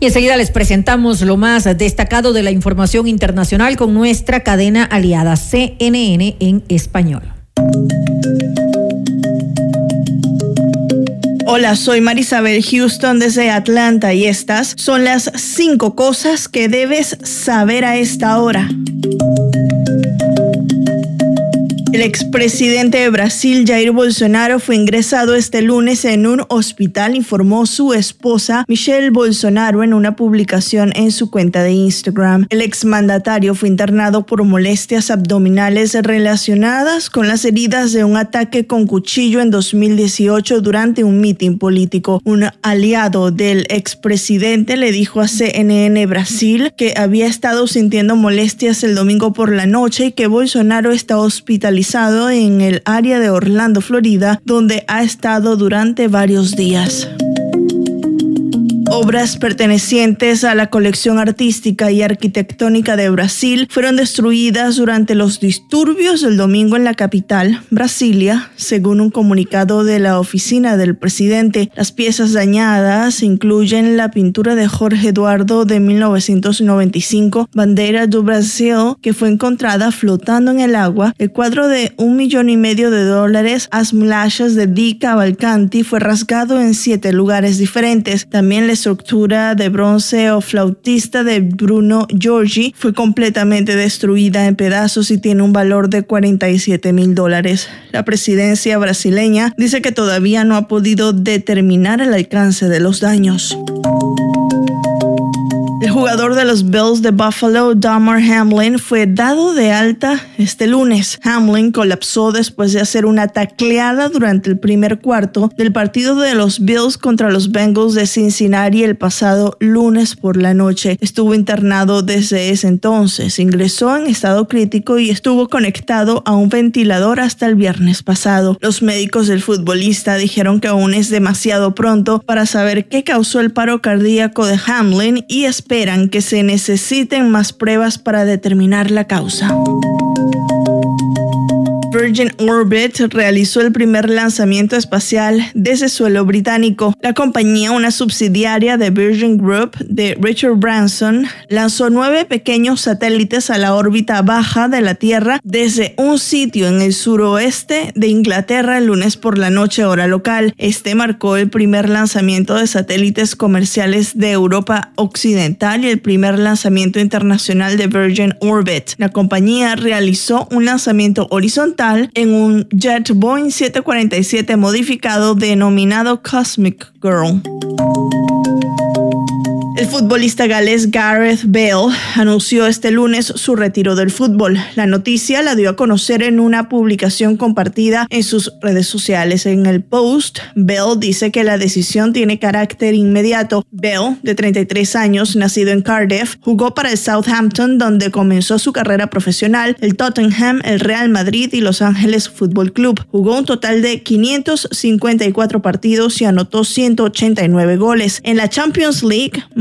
Y enseguida les presentamos lo más destacado de la información internacional con nuestra cadena aliada CNN en español. Hola, soy Marisabel Houston desde Atlanta y estas son las cinco cosas que debes saber a esta hora. El expresidente de Brasil, Jair Bolsonaro, fue ingresado este lunes en un hospital, informó su esposa Michelle Bolsonaro en una publicación en su cuenta de Instagram. El exmandatario fue internado por molestias abdominales relacionadas con las heridas de un ataque con cuchillo en 2018 durante un mitin político. Un aliado del expresidente le dijo a CNN Brasil que había estado sintiendo molestias el domingo por la noche y que Bolsonaro está hospitalizado en el área de Orlando, Florida, donde ha estado durante varios días. Obras pertenecientes a la colección artística y arquitectónica de Brasil fueron destruidas durante los disturbios del domingo en la capital, Brasilia, según un comunicado de la oficina del presidente. Las piezas dañadas incluyen la pintura de Jorge Eduardo de 1995, Bandera do Brasil, que fue encontrada flotando en el agua, el cuadro de un millón y medio de dólares, As Mulachas de Di Cavalcanti, fue rasgado en siete lugares diferentes. También les estructura de bronce o flautista de Bruno Giorgi fue completamente destruida en pedazos y tiene un valor de 47 mil dólares. La presidencia brasileña dice que todavía no ha podido determinar el alcance de los daños. El jugador de los Bills de Buffalo, Dahmer Hamlin, fue dado de alta este lunes. Hamlin colapsó después de hacer una tacleada durante el primer cuarto del partido de los Bills contra los Bengals de Cincinnati el pasado lunes por la noche. Estuvo internado desde ese entonces, ingresó en estado crítico y estuvo conectado a un ventilador hasta el viernes pasado. Los médicos del futbolista dijeron que aún es demasiado pronto para saber qué causó el paro cardíaco de Hamlin y esperan que se necesiten más pruebas para determinar la causa. Virgin Orbit realizó el primer lanzamiento espacial desde suelo británico. La compañía, una subsidiaria de Virgin Group de Richard Branson, lanzó nueve pequeños satélites a la órbita baja de la Tierra desde un sitio en el suroeste de Inglaterra el lunes por la noche hora local. Este marcó el primer lanzamiento de satélites comerciales de Europa Occidental y el primer lanzamiento internacional de Virgin Orbit. La compañía realizó un lanzamiento horizontal en un jet Boeing 747 modificado denominado Cosmic Girl. El futbolista galés Gareth Bale anunció este lunes su retiro del fútbol. La noticia la dio a conocer en una publicación compartida en sus redes sociales. En el post, Bale dice que la decisión tiene carácter inmediato. Bale, de 33 años, nacido en Cardiff, jugó para el Southampton donde comenzó su carrera profesional, el Tottenham, el Real Madrid y Los Ángeles Fútbol Club. Jugó un total de 554 partidos y anotó 189 goles. En la Champions League,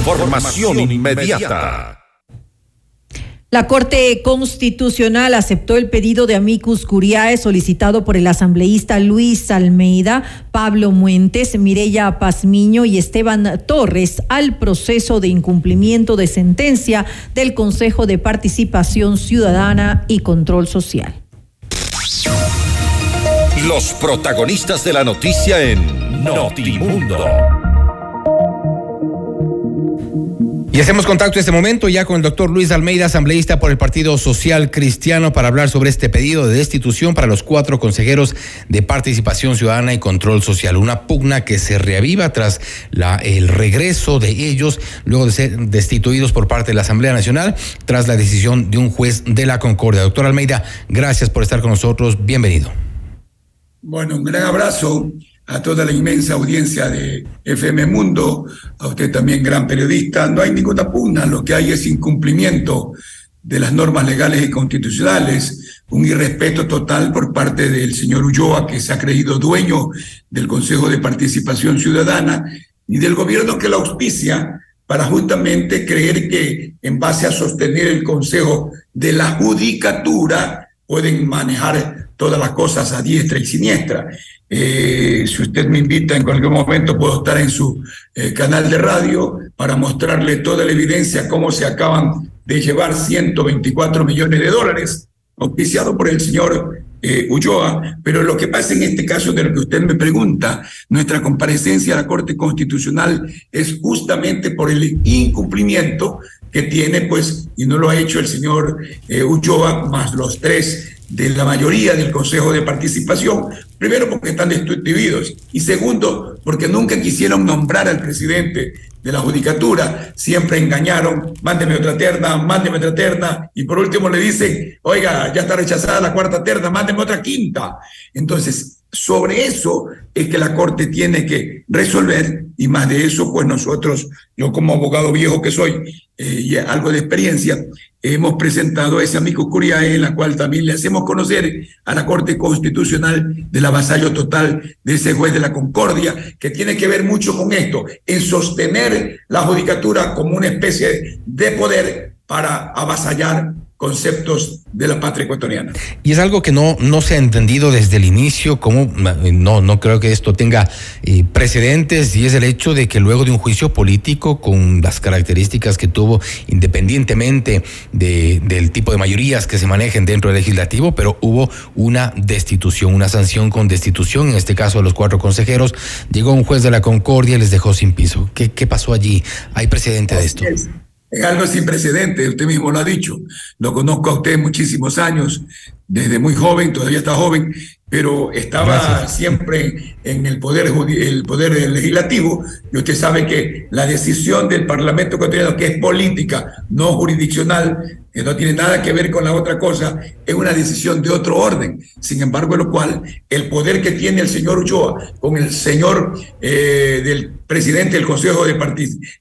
Información inmediata. La Corte Constitucional aceptó el pedido de amicus curiae solicitado por el asambleísta Luis Almeida, Pablo Muentes, Mireya Pazmiño y Esteban Torres al proceso de incumplimiento de sentencia del Consejo de Participación Ciudadana y Control Social. Los protagonistas de la noticia en Notimundo. Hacemos contacto en este momento ya con el doctor Luis Almeida, asambleísta por el Partido Social Cristiano, para hablar sobre este pedido de destitución para los cuatro consejeros de participación ciudadana y control social. Una pugna que se reaviva tras el regreso de ellos, luego de ser destituidos por parte de la Asamblea Nacional, tras la decisión de un juez de la Concordia. Doctor Almeida, gracias por estar con nosotros. Bienvenido. Bueno, un gran abrazo a toda la inmensa audiencia de FM Mundo, a usted también gran periodista. No hay ninguna pugna, lo que hay es incumplimiento de las normas legales y constitucionales, un irrespeto total por parte del señor Ulloa, que se ha creído dueño del Consejo de Participación Ciudadana y del gobierno que la auspicia para justamente creer que en base a sostener el Consejo de la Judicatura pueden manejar todas las cosas a diestra y siniestra. Eh, si usted me invita en cualquier momento, puedo estar en su eh, canal de radio para mostrarle toda la evidencia cómo se acaban de llevar 124 millones de dólares, auspiciado por el señor eh, Ulloa. Pero lo que pasa en este caso de lo que usted me pregunta, nuestra comparecencia a la Corte Constitucional es justamente por el incumplimiento que tiene, pues, y no lo ha hecho el señor eh, más los tres de la mayoría del Consejo de Participación, primero porque están destituidos y segundo porque nunca quisieron nombrar al presidente de la judicatura, siempre engañaron, mándeme otra terna, mándeme otra terna y por último le dicen, oiga, ya está rechazada la cuarta terna, mándeme otra quinta. Entonces, sobre eso es que la Corte tiene que resolver y más de eso, pues nosotros, yo como abogado viejo que soy eh, y algo de experiencia, hemos presentado ese amigo curiae en la cual también le hacemos conocer a la Corte Constitucional del avasallo total de ese juez de la Concordia, que tiene que ver mucho con esto, en sostener la judicatura como una especie de poder para avasallar conceptos de la patria ecuatoriana. Y es algo que no, no se ha entendido desde el inicio, como no, no creo que esto tenga eh, precedentes, y es el hecho de que luego de un juicio político con las características que tuvo, independientemente de, del tipo de mayorías que se manejen dentro del legislativo, pero hubo una destitución, una sanción con destitución, en este caso de los cuatro consejeros, llegó un juez de la Concordia y les dejó sin piso. ¿Qué, qué pasó allí? ¿Hay precedente de esto? Es algo sin precedentes, usted mismo lo ha dicho. Lo conozco a usted muchísimos años, desde muy joven, todavía está joven, pero estaba siempre en el poder, el poder legislativo. Y usted sabe que la decisión del Parlamento ecuatoriano, que es política, no jurisdiccional, que no tiene nada que ver con la otra cosa, es una decisión de otro orden. Sin embargo, lo cual el poder que tiene el señor Ulloa con el señor eh, del presidente del Consejo de,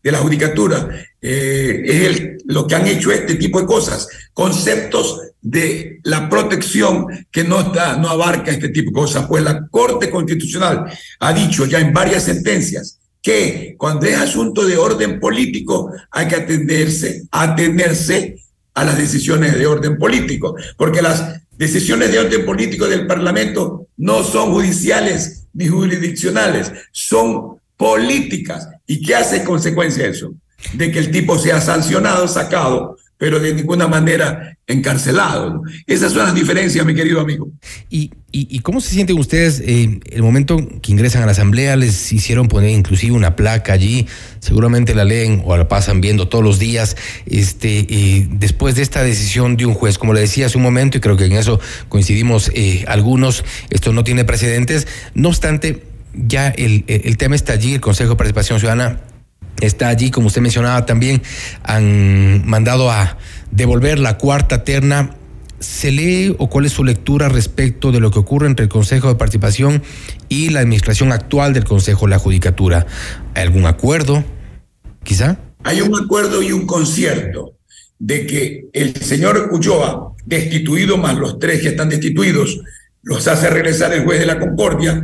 de la Judicatura eh, es el, lo que han hecho este tipo de cosas, conceptos de la protección que no, está, no abarca este tipo de cosas, pues la Corte Constitucional ha dicho ya en varias sentencias que cuando es asunto de orden político hay que atenderse, atenerse a las decisiones de orden político, porque las decisiones de orden político del Parlamento no son judiciales ni jurisdiccionales, son políticas. ¿Y qué hace consecuencia eso? De que el tipo sea sancionado, sacado pero de ninguna manera encarcelado. Esas son las diferencias, mi querido amigo. ¿Y, y, cómo se sienten ustedes eh, el momento que ingresan a la asamblea? Les hicieron poner inclusive una placa allí, seguramente la leen o la pasan viendo todos los días. Este, eh, después de esta decisión de un juez, como le decía hace un momento, y creo que en eso coincidimos eh, algunos, esto no tiene precedentes. No obstante, ya el, el tema está allí, el Consejo de Participación Ciudadana está allí, como usted mencionaba también, han mandado a devolver la cuarta terna. ¿Se lee o cuál es su lectura respecto de lo que ocurre entre el Consejo de Participación y la administración actual del Consejo de la Judicatura? ¿Hay algún acuerdo, quizá? Hay un acuerdo y un concierto de que el señor Ulloa, destituido más los tres que están destituidos, los hace regresar el juez de la Concordia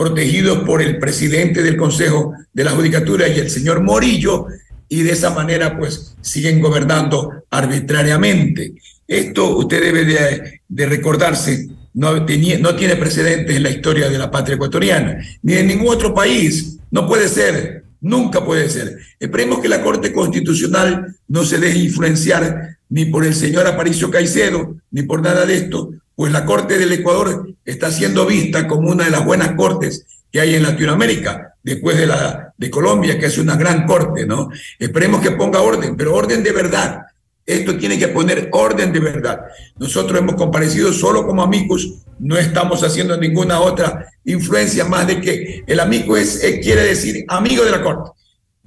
protegidos por el presidente del Consejo de la Judicatura y el señor Morillo, y de esa manera pues siguen gobernando arbitrariamente. Esto usted debe de, recordarse, no, no tiene precedentes en la historia de la patria ecuatoriana, ni en ningún otro país. No puede ser, nunca puede ser. Esperemos que la Corte Constitucional no se deje influenciar ni por el señor Aparicio Caicedo, ni por nada de esto, pues la Corte del Ecuador está siendo vista como una de las buenas cortes que hay en Latinoamérica, después de la de Colombia, que es una gran corte, ¿no? Esperemos que ponga orden, pero orden de verdad. Esto tiene que poner orden de verdad. Nosotros hemos comparecido solo como amigos, no estamos haciendo ninguna otra influencia más de que el amigo es, quiere decir amigo de la corte,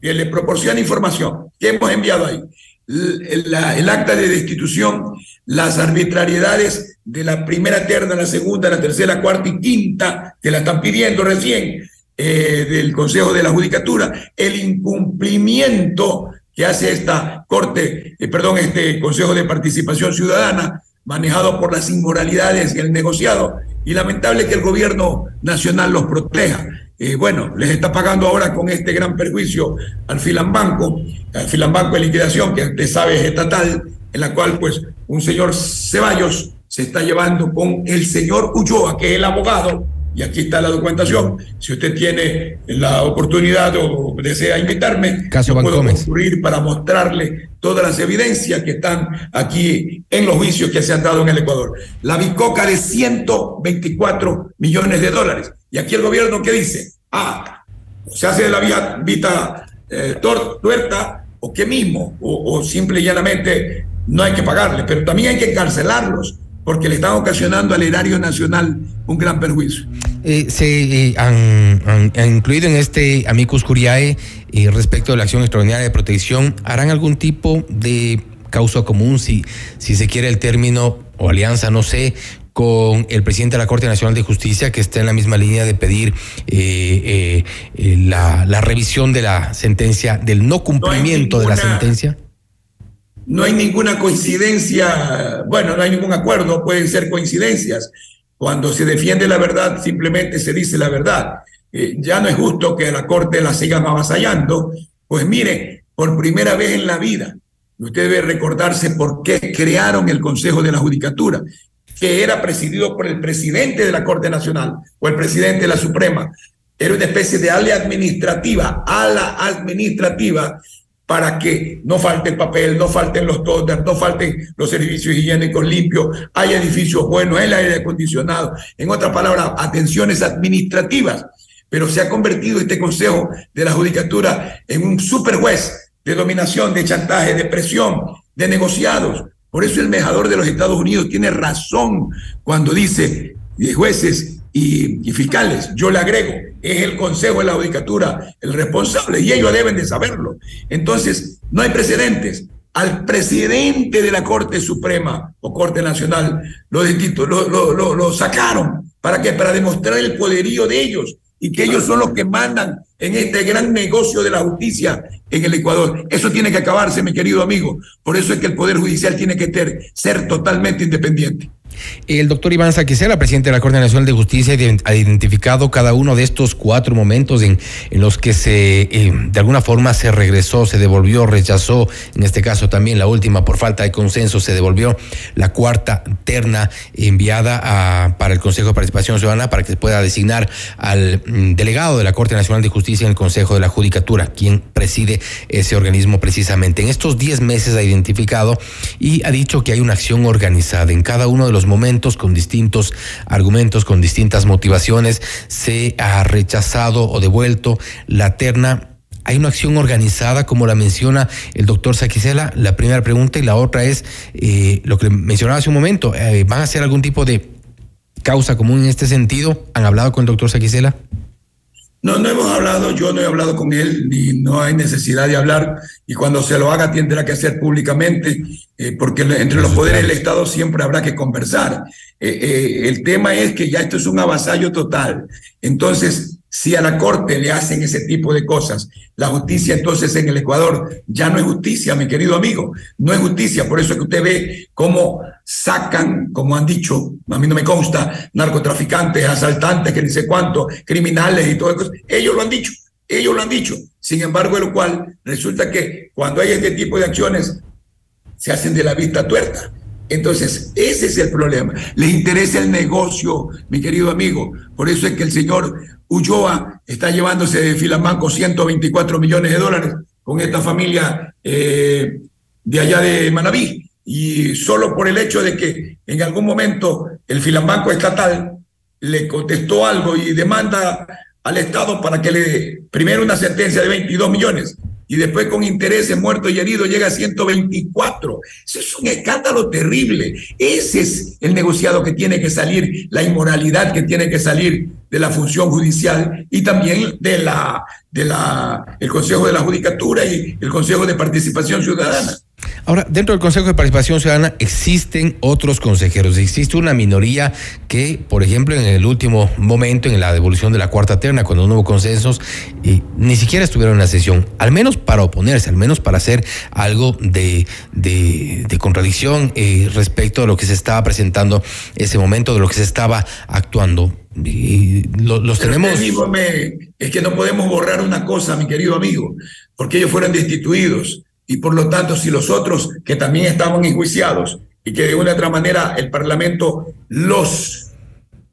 que le proporciona información que hemos enviado ahí el, acta de destitución, las arbitrariedades de la primera terna, la segunda, la tercera, cuarta y quinta, que la están pidiendo recién eh, del Consejo de la Judicatura, el incumplimiento que hace esta Corte, eh, perdón, este Consejo de Participación Ciudadana, manejado por las inmoralidades y el negociado, y lamentable que el gobierno nacional los proteja. Eh, bueno, les está pagando ahora con este gran perjuicio al Filambanco, al Filambanco de liquidación, que usted sabe es estatal, en la cual pues un señor Ceballos se está llevando con el señor Ulloa, que es el abogado, y aquí está la documentación. Si usted tiene la oportunidad o desea invitarme, Caso puedo concluir para mostrarle todas las evidencias que están aquí en los juicios que se han dado en el Ecuador. La bicoca de 124 millones de dólares. Y aquí el gobierno, ¿qué dice? Ah, se hace de la vía, vita eh, tuerta o qué mismo, o, o simple y llanamente no hay que pagarles, pero también hay que encarcelarlos porque le están ocasionando al erario nacional un gran perjuicio. Eh, se eh, han, han- han incluido en este amicus curiae eh, respecto de la acción extraordinaria de protección, ¿harán algún tipo de causa común, si, si se quiere el término, o alianza, no sé, con el presidente de la Corte Nacional de Justicia, que está en la misma línea de pedir eh, eh, eh, la, la revisión de la sentencia, del no cumplimiento de la sentencia? No hay ninguna coincidencia, bueno, no hay ningún acuerdo, pueden ser coincidencias. Cuando se defiende la verdad, simplemente se dice la verdad. Eh, ya no es justo que la Corte la sigan avasallando. Pues mire, por primera vez en la vida, usted debe recordarse por qué crearon el Consejo de la Judicatura, que era presidido por el presidente de la Corte Nacional o el presidente de la Suprema. Era una especie de ala administrativa, ala administrativa para que no falte el papel, no falten los tótems, no falten los servicios higiénicos limpios, haya edificios buenos, el aire acondicionado. En otras palabras, atenciones administrativas. Pero se ha convertido este Consejo de la Judicatura en un super juez de dominación, de chantaje, de presión, de negociados. Por eso el embajador de los Estados Unidos tiene razón cuando dice eh, jueces y fiscales, yo le agrego, es el Consejo de la Judicatura el responsable y ellos deben de saberlo. Entonces, no hay precedentes. Al presidente de la Corte Suprema o Corte Nacional lo, lo, lo- lo- sacaron. ¿Para qué? Para demostrar el poderío de ellos y que ellos son los que mandan en este gran negocio de la justicia en el Ecuador. Eso tiene que acabarse, mi querido amigo. Por eso es que el Poder Judicial tiene que ser totalmente independiente. El doctor Iván Saquicela, presidente de la Corte Nacional de Justicia, ha identificado cada uno de estos cuatro momentos en, los que se, eh, de alguna forma, se regresó, se devolvió, rechazó, en este caso también la última por falta de consenso, se devolvió la cuarta terna enviada para el Consejo de Participación Ciudadana para que pueda designar al mm, delegado de la Corte Nacional de Justicia en el Consejo de la Judicatura, quien preside ese organismo precisamente. En estos 10 meses ha identificado y ha dicho que hay una acción organizada en cada uno de los momentos con distintos argumentos, con distintas motivaciones. Se ha rechazado o devuelto la terna. Hay una acción organizada, como la menciona el doctor Saquicela. La primera pregunta y la otra es eh, lo que mencionaba hace un momento. eh, ¿Van a hacer algún tipo de causa común en este sentido? ¿Han hablado con el doctor Saquicela? No, no hemos hablado, yo no he hablado con él, ni no hay necesidad de hablar, y cuando se lo haga tendrá que hacer públicamente, eh, porque entre los poderes del Estado siempre habrá que conversar. Eh, eh, el tema es que ya esto es un avasallo total. Entonces, si a la Corte le hacen ese tipo de cosas, la justicia entonces en el Ecuador ya no es justicia, mi querido amigo, no es justicia. Por eso es que usted ve cómo sacan, como han dicho, a mí no me consta, narcotraficantes, asaltantes, que ni sé cuánto, criminales y todo eso. Ellos lo han dicho, ellos lo han dicho. Sin embargo, de lo cual resulta que cuando hay este tipo de acciones, se hacen de la vista tuerta. Entonces, ese es el problema. Les interesa el negocio, mi querido amigo. Por eso es que el señor Ulloa está llevándose de Filamanco 124 millones de dólares con esta familia eh, de allá de Manabí. Y solo por el hecho de que en algún momento el Filamanco estatal le contestó algo y demanda al Estado para que le dé primero una sentencia de 22 millones y después con intereses muertos y heridos llega a 124. Eso es un escándalo terrible. Ese es el negociado que tiene que salir, la inmoralidad que tiene que salir de la función judicial y también de la de la el Consejo de la Judicatura y el Consejo de Participación Ciudadana. Ahora, dentro del Consejo de Participación Ciudadana existen otros consejeros. Existe una minoría que, por ejemplo, en el último momento, en la devolución de la cuarta terna, cuando no hubo consensos, eh, ni siquiera estuvieron en la sesión, al menos para oponerse, al menos para hacer algo de, de, de contradicción eh, respecto a lo que se estaba presentando ese momento, de lo que se estaba actuando. Y lo- los Pero tenemos. es que no podemos borrar una cosa, mi querido amigo, porque ellos fueron destituidos y por lo tanto si los otros que también estaban enjuiciados y que de una u otra manera el Parlamento los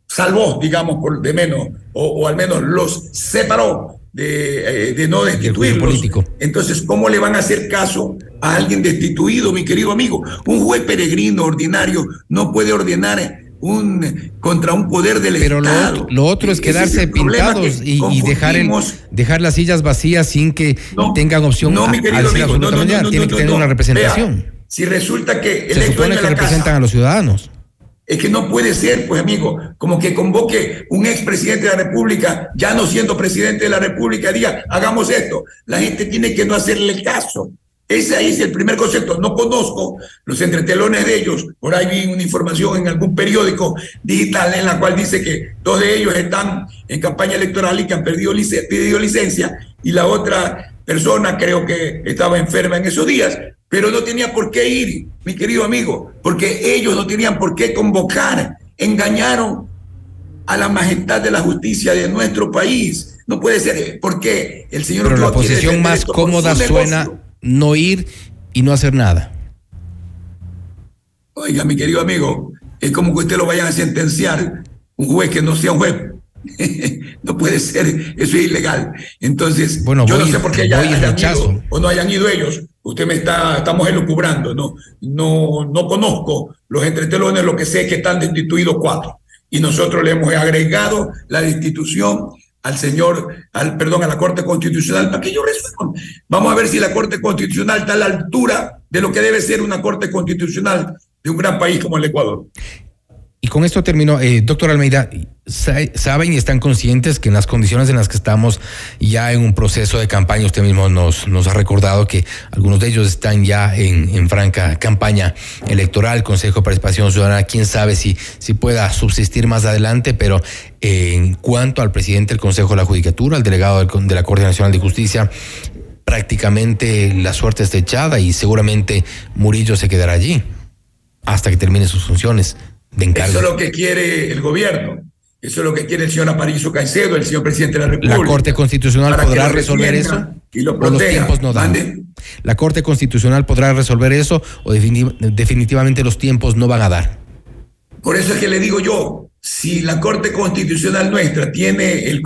salvó, digamos, por de menos, o, o al menos los separó de, eh, de no destituirlos. Entonces, ¿cómo le van a hacer caso a alguien destituido, mi querido amigo? Un juez peregrino ordinario no puede ordenar un contra un poder del Pero Estado. lo, lo otro es quedarse problema pintados que y, y dejar el, dejar las sillas vacías sin que tengan opción No, a, mi querido amigo, no, no, no, Tienen no, que tener no. una representación. Vea, si resulta que el Se supone que representan casa, a los ciudadanos. es que no puede ser, pues amigo, como que convoque un expresidente de la República, ya no siendo presidente de la República, diga, hagamos esto. La gente tiene que no hacerle caso. Ese ahí es el primer concepto. No conozco los entretelones de ellos. Por ahí vi una información en algún periódico digital en la cual dice que dos de ellos están en campaña electoral y que han perdido, lic- pedido licencia y la otra persona creo que estaba enferma en esos días, pero no tenía por qué ir, mi querido amigo, porque ellos no tenían por qué convocar. Engañaron a la majestad de la justicia de nuestro país. No puede ser, porque el señor Pero la posición más cómoda su suena. No ir y no hacer nada. Oiga, mi querido amigo, es como que usted lo vayan a sentenciar un juez que no sea un juez. no puede ser, eso es ilegal. Entonces, Bueno, yo voy- no sé por qué ya hayan ido o no hayan ido ellos. Usted me está, estamos elucubrando, no, no, no conozco los entretelones, lo que sé es que están destituidos cuatro. Y nosotros le hemos agregado la destitución al señor, al perdón, a la Corte Constitucional para que ellos resuelvan. Vamos a ver si la Corte Constitucional está a la altura de lo que debe ser una Corte Constitucional de un gran país como el Ecuador. Y con esto termino, eh, doctor Almeida, sa- saben y están conscientes que en las condiciones en las que estamos ya en un proceso de campaña, usted mismo nos, nos ha recordado que algunos de ellos están ya en, franca campaña electoral, Consejo de Participación Ciudadana, quién sabe si, si pueda subsistir más adelante, pero en cuanto al presidente del Consejo de la Judicatura, al delegado de la Corte Nacional de Justicia, prácticamente la suerte está echada y seguramente Murillo se quedará allí hasta que termine sus funciones de encargo. Eso es lo que quiere el gobierno. Eso es lo que quiere el señor Aparicio Caicedo, el señor presidente de la República. ¿La Corte Constitucional podrá resolver eso? Y lo ¿O los proteja. tiempos no dan? Mande. ¿La Corte Constitucional podrá resolver eso o defini- definitivamente los tiempos no van a dar? Por eso es que le digo yo, si la Corte Constitucional nuestra tiene el,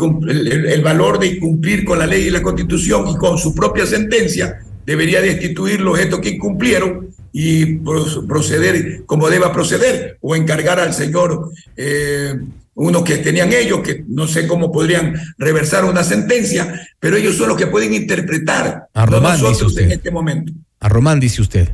valor de cumplir con la ley y la Constitución y con su propia sentencia, debería destituir los estos que incumplieron y pro- proceder como deba proceder o encargar al señor eh, unos que tenían ellos, que no sé cómo podrían reversar una sentencia, pero ellos son los que pueden interpretar, A no Román, dice nosotros usted. en este momento. A Román dice usted.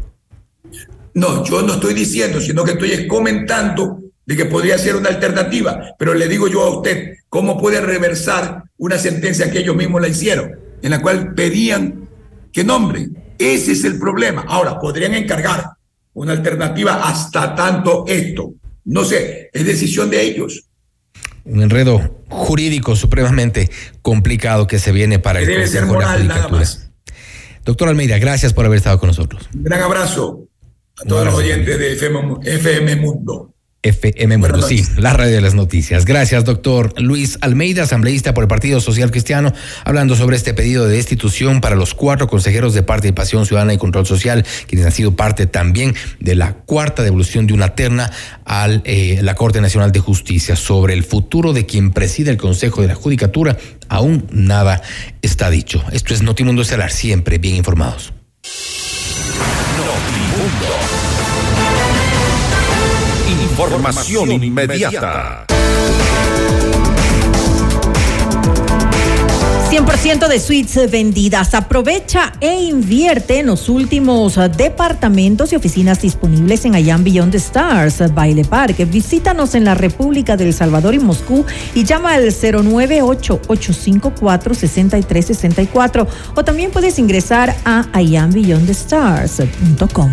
No, yo no estoy diciendo, sino que estoy comentando de que podría ser una alternativa, pero le digo yo a usted, ¿cómo puede reversar una sentencia que ellos mismos la hicieron, en la cual pedían que nombren? Ese es el problema. Ahora, podrían encargar una alternativa hasta tanto esto. No sé, es decisión de ellos. Un enredo jurídico supremamente complicado que se viene para el Debe ser Consejo de la moral, nada más. Doctor Almeida, gracias por haber estado con nosotros. Un gran abrazo a todos los oyentes de FM, FM Mundo. FM Mundo, sí, la radio de las noticias. Gracias, doctor Luis Almeida, asambleísta por el Partido Social Cristiano, hablando sobre este pedido de destitución para los cuatro consejeros de Participación Ciudadana y Control Social, quienes han sido parte también de la cuarta devolución de una terna a la Corte Nacional de Justicia. Sobre el futuro de quien preside el Consejo de la Judicatura, aún nada está dicho. Esto es Notimundo Estelar, siempre bien informados. Información inmediata. 100% de suites vendidas. Aprovecha e invierte en los últimos departamentos y oficinas disponibles en Allan Beyond the Stars, Baile Park. Visítanos en la República del Salvador y Moscú y llama al 098-854-6364 o también puedes ingresar a allanbeyondthestars.com.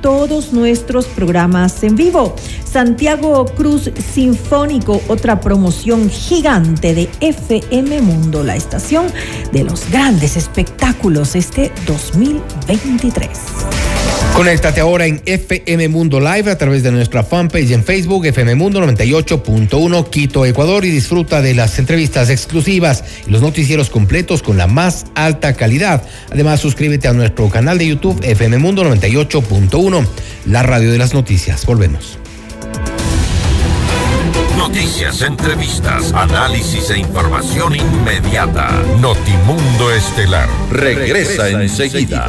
todos nuestros programas en vivo. Santiago Cruz Sinfónico, otra promoción gigante de FM Mundo, la estación de los grandes espectáculos este 2023. Conéctate ahora en FM Mundo Live a través de nuestra fanpage en Facebook, FM Mundo 98.1 Quito, Ecuador, y disfruta de las entrevistas exclusivas y los noticieros completos con la más alta calidad. Además, suscríbete a nuestro canal de YouTube, FM Mundo 98.1, la radio de las noticias. Volvemos. Noticias, entrevistas, análisis e información inmediata. Notimundo Estelar regresa, enseguida.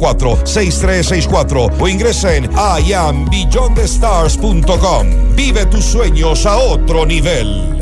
6364 o ingresa en iambeyondthestars.com. Vive tus sueños a otro nivel.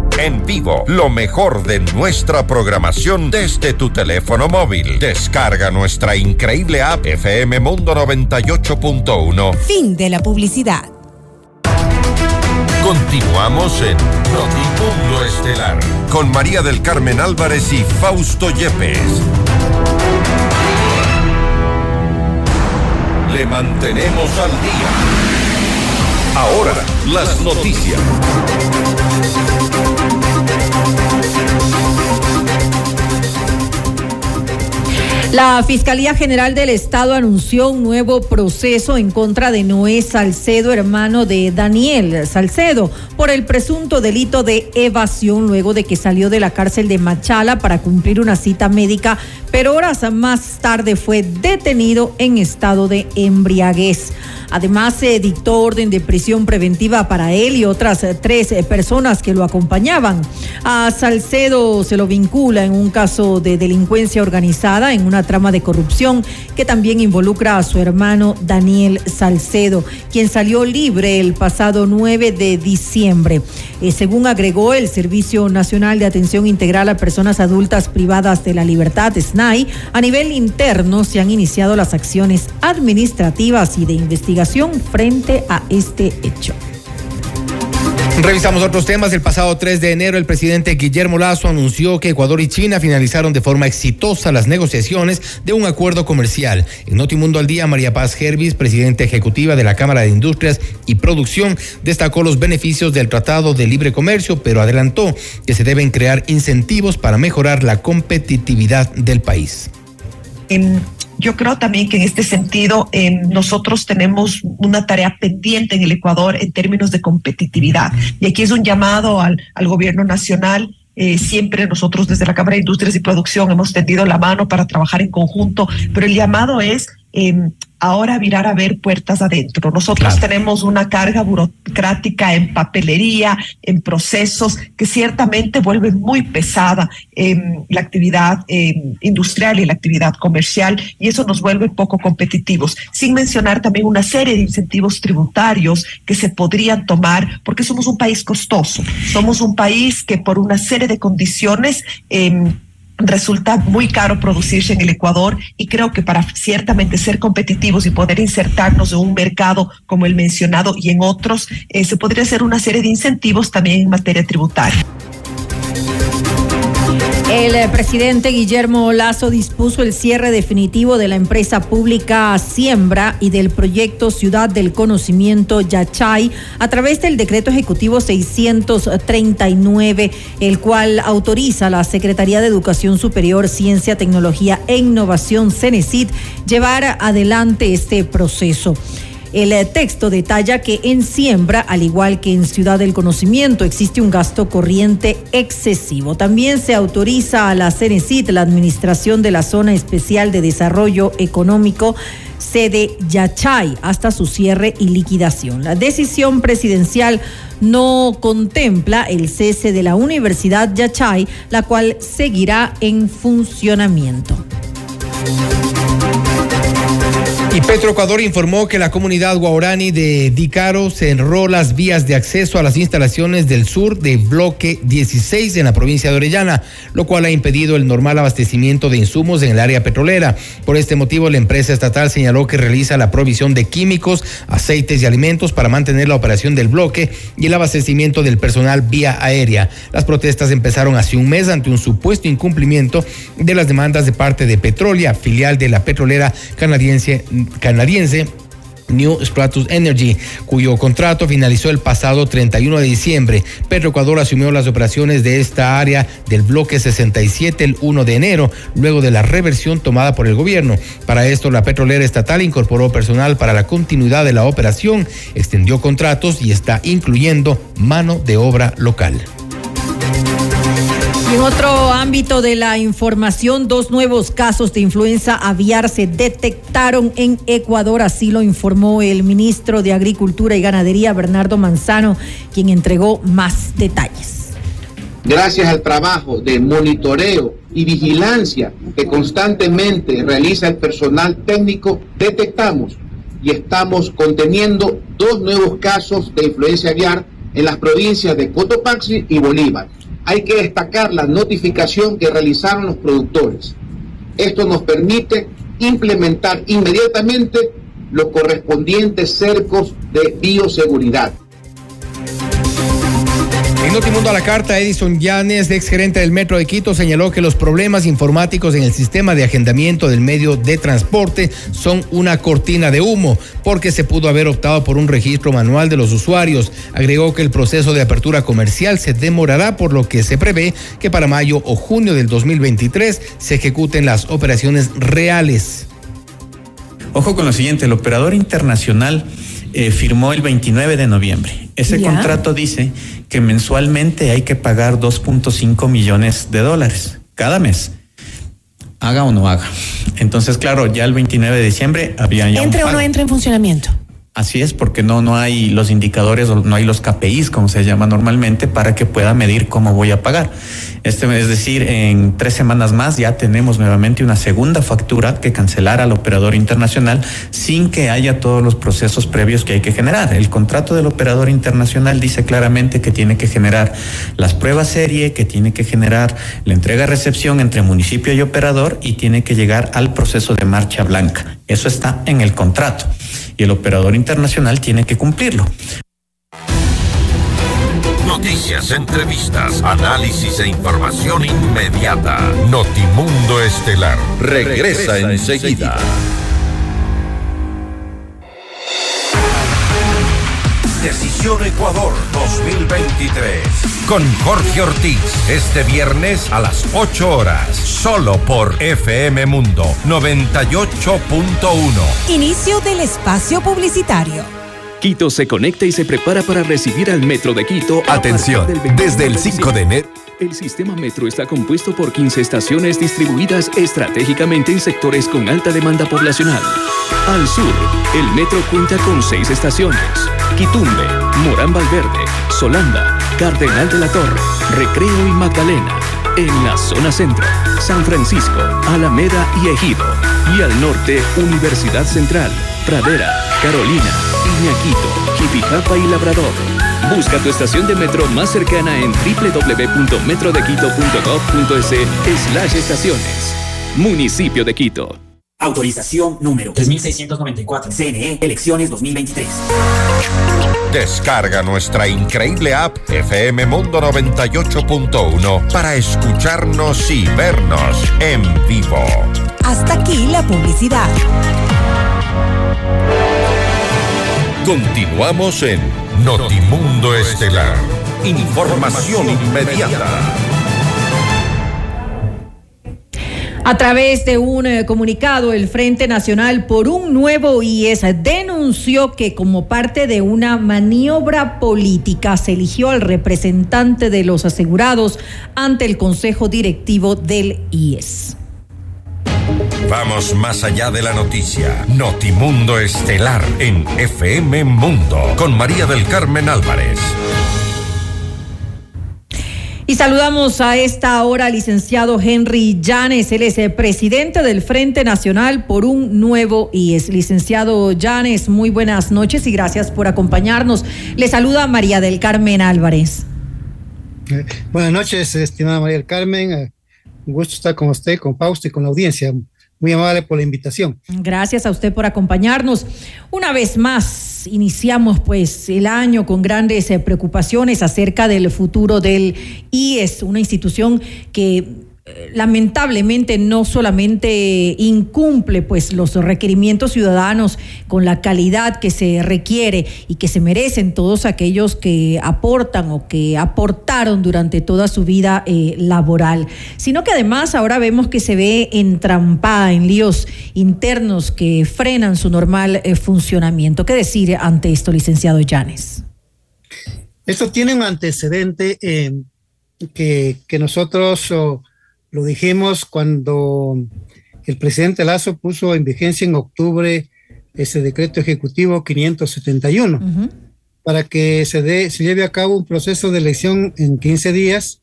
En vivo, lo mejor de nuestra programación desde tu teléfono móvil. Descarga nuestra increíble app FM Mundo 98.1. Fin de la publicidad. Continuamos en Notimundo Estelar con María del Carmen Álvarez y Fausto Yepes. Le mantenemos al día. Ahora, las noticias. La Fiscalía General del Estado anunció un nuevo proceso en contra de Noé Salcedo, hermano de Daniel Salcedo, por el presunto delito de evasión luego de que salió de la cárcel de Machala para cumplir una cita médica, pero horas más tarde fue detenido en estado de embriaguez. Además, se dictó orden de prisión preventiva para él y otras tres personas que lo acompañaban. A Salcedo se lo vincula en un caso de delincuencia organizada, en una trama de corrupción que también involucra a su hermano Daniel Salcedo, quien salió libre el pasado 9 de diciembre. Eh, según agregó el Servicio Nacional de Atención Integral a Personas Adultas Privadas de la Libertad, SNAI, a nivel interno se han iniciado las acciones administrativas y de investigación frente a este hecho. Revisamos otros temas. El pasado 3 de enero, el presidente Guillermo Lazo anunció que Ecuador y China finalizaron de forma exitosa las negociaciones de un acuerdo comercial. En Notimundo al Día, María Paz Gervis, presidenta ejecutiva de la Cámara de Industrias y Producción, destacó los beneficios del Tratado de Libre Comercio, pero adelantó que se deben crear incentivos para mejorar la competitividad del país. Yo creo también que en este sentido eh, nosotros tenemos una tarea pendiente en el Ecuador en términos de competitividad. Y aquí es un llamado al, al gobierno nacional. Eh, siempre nosotros desde la Cámara de Industrias y Producción hemos tendido la mano para trabajar en conjunto, pero el llamado es eh, ahora virar a ver puertas adentro. Nosotros tenemos una carga burocrática en papelería, en procesos, que ciertamente vuelve muy pesada en la actividad industrial y la actividad comercial, y eso nos vuelve poco competitivos. Sin mencionar también una serie de incentivos tributarios que se podrían tomar, porque somos un país costoso. Somos un país que por una serie de condiciones eh, resulta muy caro producirse en el Ecuador y creo que para ciertamente ser competitivos y poder insertarnos en un mercado como el mencionado y en otros, eh, se podría hacer una serie de incentivos también en materia tributaria. El eh, presidente Guillermo Lazo dispuso el cierre definitivo de la empresa pública Siembra y del proyecto Ciudad del Conocimiento Yachay a través del decreto ejecutivo 639, el cual autoriza a la Secretaría de Educación Superior, Ciencia, Tecnología e Innovación, CENESID, llevar adelante este proceso. El eh, texto detalla que en siembra, al igual que en Ciudad del Conocimiento, existe un gasto corriente excesivo. También se autoriza a la CENESIT la administración de la Zona Especial de Desarrollo Económico sede Yachay hasta su cierre y liquidación. La decisión presidencial no contempla el cese de la Universidad Yachay, la cual seguirá en funcionamiento. Y Petroecuador informó que la comunidad guaurani de Dicaro cerró las vías de acceso a las instalaciones del sur de bloque 16 en la provincia de Orellana, lo cual ha impedido el normal abastecimiento de insumos en el área petrolera. Por este motivo, la empresa estatal señaló que realiza la provisión de químicos, aceites y alimentos para mantener la operación del bloque y el abastecimiento del personal vía aérea. Las protestas empezaron hace un mes ante un supuesto incumplimiento de las demandas de parte de Petrolia, filial de la petrolera canadiense canadiense New Stratus Energy, cuyo contrato finalizó el pasado 31 de diciembre. Petroecuador asumió las operaciones de esta área del bloque 67 el 1 de enero, luego de la reversión tomada por el gobierno. Para esto, la petrolera estatal incorporó personal para la continuidad de la operación, extendió contratos y está incluyendo mano de obra local. En otro ámbito de la información, dos nuevos casos de influenza aviar se detectaron en Ecuador, así lo informó el ministro de Agricultura y Ganadería, Bernardo Manzano, quien entregó más detalles. Gracias al trabajo de monitoreo y vigilancia que constantemente realiza el personal técnico, detectamos y estamos conteniendo dos nuevos casos de influencia aviar en las provincias de Cotopaxi y Bolívar hay que destacar la notificación que realizaron los productores. Esto nos permite implementar inmediatamente los correspondientes cercos de bioseguridad. En Notimundo a la carta, Edison Llanes, ex gerente del Metro de Quito, señaló que los problemas informáticos en el sistema de agendamiento del medio de transporte son una cortina de humo, porque se pudo haber optado por un registro manual de los usuarios. Agregó que el proceso de apertura comercial se demorará, por lo que se prevé que para mayo o junio del 2023 se ejecuten las operaciones reales. Ojo con lo siguiente, el operador internacional eh, firmó el 29 de noviembre. Ese contrato dice que mensualmente hay que pagar 2.5 millones de dólares cada mes. Haga o no haga. Entonces, claro, ya el 29 de diciembre había ya. ¿Entre o no entra en funcionamiento? Así es, porque no, no hay los indicadores, no hay los KPIs, como se llama normalmente, para que pueda medir cómo voy a pagar. Este, es decir, en tres semanas más ya tenemos nuevamente una segunda factura que cancelar al operador internacional sin que haya todos los procesos previos que hay que generar. El contrato del operador internacional dice claramente que tiene que generar las pruebas serie, que tiene que generar la entrega-recepción entre municipio y operador y tiene que llegar al proceso de marcha blanca. Eso está en el contrato y el operador internacional tiene que cumplirlo. Noticias, entrevistas, análisis e información inmediata. Notimundo Estelar regresa, enseguida. Decisión Ecuador 2023. Con Jorge Ortiz. Este viernes a las 8 horas. Solo por FM Mundo 98.1. Inicio del espacio publicitario. Quito se conecta y se prepara para recibir al Metro de Quito. Atención, desde el 5 de enero. El sistema Metro está compuesto por 15 estaciones distribuidas estratégicamente en sectores con alta demanda poblacional. Al sur, el Metro cuenta con 6 estaciones. Quitumbe, Morán Valverde, Solanda, Cardenal de la Torre, Recreo y Magdalena. En la zona centro, San Francisco, Alameda y Ejido. Y al norte, Universidad Central, Pradera, Carolina, Iñaquito, Jipijapa y Labrador. Busca tu estación de metro más cercana en www.metrodequito.gov.es slash estaciones. Municipio de Quito. Autorización número 3694. CNE, elecciones 2023. Descarga nuestra increíble app FM Mundo 98.1 para escucharnos y vernos en vivo. Hasta aquí la publicidad. Continuamos en Notimundo Estelar. Información inmediata. A través de un eh, comunicado, el Frente Nacional por un nuevo IES denunció que como parte de una maniobra política se eligió al representante de los asegurados ante el Consejo Directivo del IES. Vamos más allá de la noticia. Notimundo Estelar en FM Mundo con María del Carmen Álvarez. Y saludamos a esta hora al licenciado Henry Llanes, él es el presidente del Frente Nacional por un nuevo IES. Licenciado Llanes, muy buenas noches y gracias por acompañarnos. Le saluda María del Carmen Álvarez. Eh, buenas noches, estimada María del Carmen. Eh, un gusto estar con usted, con Fausto y con la audiencia. Muy amable por la invitación. Gracias a usted por acompañarnos. Una vez más, iniciamos pues el año con grandes eh, preocupaciones acerca del futuro del IES, una institución que lamentablemente no solamente incumple pues los requerimientos ciudadanos con la calidad que se requiere y que se merecen todos aquellos que aportan o que aportaron durante toda su vida eh, laboral, sino que además ahora vemos que se ve entrampada en líos internos que frenan su normal eh, funcionamiento. ¿Qué decir ante esto, licenciado Llanes? Esto tiene un antecedente eh, que, que nosotros... Lo dijimos cuando el presidente Lazo puso en vigencia en octubre ese decreto ejecutivo 571 para que se, dé, se lleve a cabo un proceso de elección en 15 días,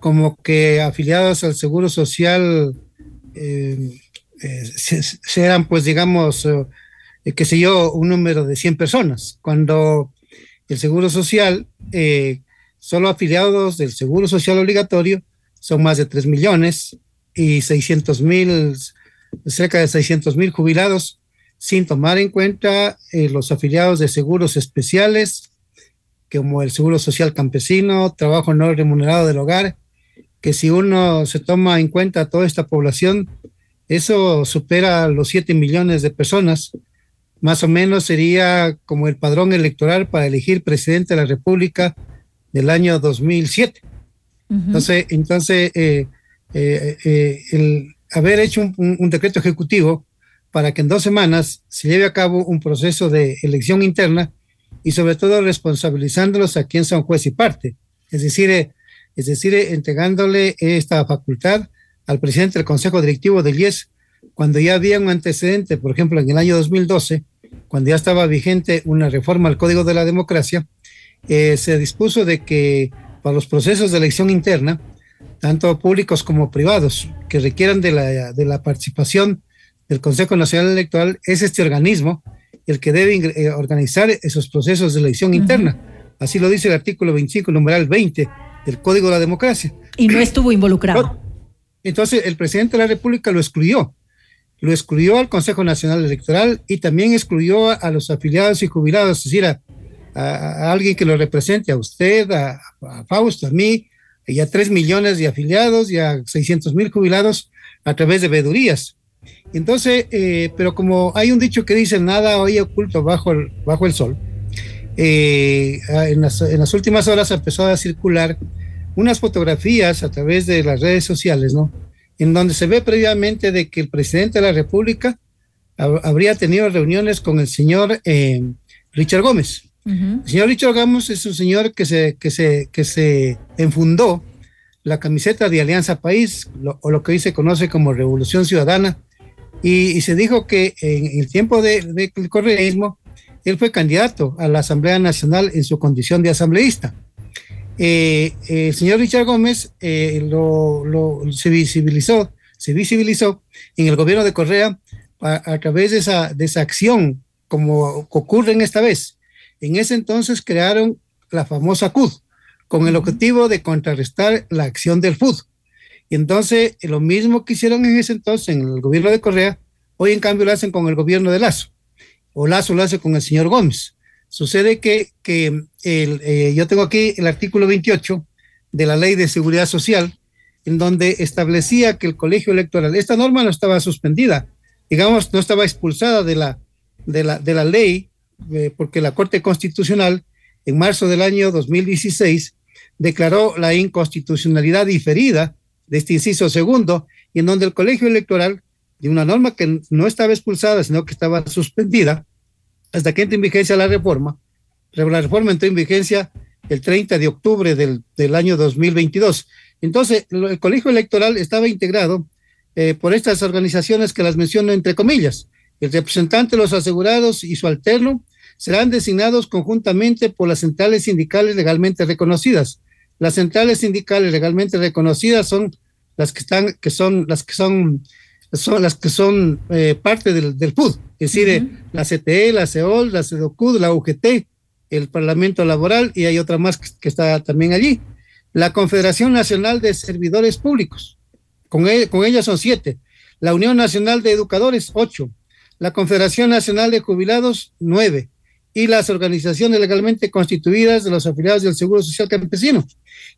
como que afiliados al Seguro Social eh, eh, serán, pues, digamos, eh, qué sé yo, un número de 100 personas, cuando el Seguro Social, solo afiliados del Seguro Social obligatorio, son más de 3 millones y 600 mil, cerca de 600 mil jubilados, sin tomar en cuenta eh, los afiliados de seguros especiales, como el Seguro Social Campesino, trabajo no remunerado del hogar, que si uno se toma en cuenta toda esta población, eso supera los 7 millones de personas. Más o menos sería como el padrón electoral para elegir presidente de la República del año 2007. Entonces, entonces eh, eh, eh, el haber hecho un, decreto ejecutivo para que en dos semanas se lleve a cabo un proceso de elección interna y sobre todo responsabilizándolos a quien son juez y parte, es decir, es decir, entregándole esta facultad al presidente del Consejo Directivo del IES cuando ya había un antecedente, por ejemplo, en el año 2012, cuando ya estaba vigente una reforma al Código de la Democracia, se dispuso de que para los procesos de elección interna, tanto públicos como privados, que requieran de la, de la participación del Consejo Nacional Electoral, es este organismo el que debe eh, organizar esos procesos de elección interna. Así lo dice el artículo 25, numeral 20 del Código de la Democracia. Y no estuvo involucrado. Entonces, el presidente de la República lo excluyó. Lo excluyó al Consejo Nacional Electoral y también excluyó a, los afiliados y jubilados, es decir, a, a, alguien que lo represente, a usted, a, Fausto, a mí, y a tres millones de afiliados y a 600 mil jubilados a través de vedurías. Entonces, eh, pero como hay un dicho que dice nada hoy oculto bajo el, bajo el sol, eh, en, las, en, las, últimas horas empezó a circular unas fotografías a través de las redes sociales, ¿no? En donde se ve previamente de que el presidente de la República habría tenido reuniones con el señor eh, Richard Gómez. El señor Richard Gamos es un señor que se, que se, que se enfundó la camiseta de Alianza País, o lo que hoy se conoce como Revolución Ciudadana, y, se dijo que en el tiempo del de, correísmo, él fue candidato a la Asamblea Nacional en su condición de asambleísta. Eh, el señor Richard Gómez eh, lo, se visibilizó, se visibilizó en el gobierno de Correa a, a, través de esa, de esa acción, como ocurre en esta vez, en ese entonces crearon la famosa CUD con el objetivo de contrarrestar la acción del FUD. Y entonces lo mismo que hicieron en ese entonces en el gobierno de Correa, Hoy en cambio lo hacen con el gobierno de Lazo, o Lazo lo hace con el señor Gómez. Sucede que, que el, eh, yo tengo aquí el artículo 28 de la Ley de Seguridad Social, en donde establecía que el colegio electoral, esta norma no estaba suspendida, digamos, no estaba expulsada de la, de la, de la ley, porque la Corte Constitucional en marzo del año 2016 declaró la inconstitucionalidad diferida de este inciso segundo, y en donde el colegio electoral, de una norma que no estaba expulsada, sino que estaba suspendida, hasta que entre en vigencia la reforma, la reforma entró en vigencia el 30 de octubre del, del año 2022. Entonces, el colegio electoral estaba integrado eh, por estas organizaciones que las menciono entre comillas. El representante de los asegurados y su alterno serán designados conjuntamente por las centrales sindicales legalmente reconocidas. Las centrales sindicales legalmente reconocidas son las que están, que son las que son, son las que son eh, parte del, del PUD, es decir, la CTE, la CEOL, la CEDOCUD, la UGT, el Parlamento Laboral y hay otra más que, está también allí. La Confederación Nacional de Servidores Públicos, con, e, con ella son siete. La Unión Nacional de Educadores, ocho. La Confederación Nacional de Jubilados, nueve y las organizaciones legalmente constituidas de los afiliados del Seguro Social Campesino.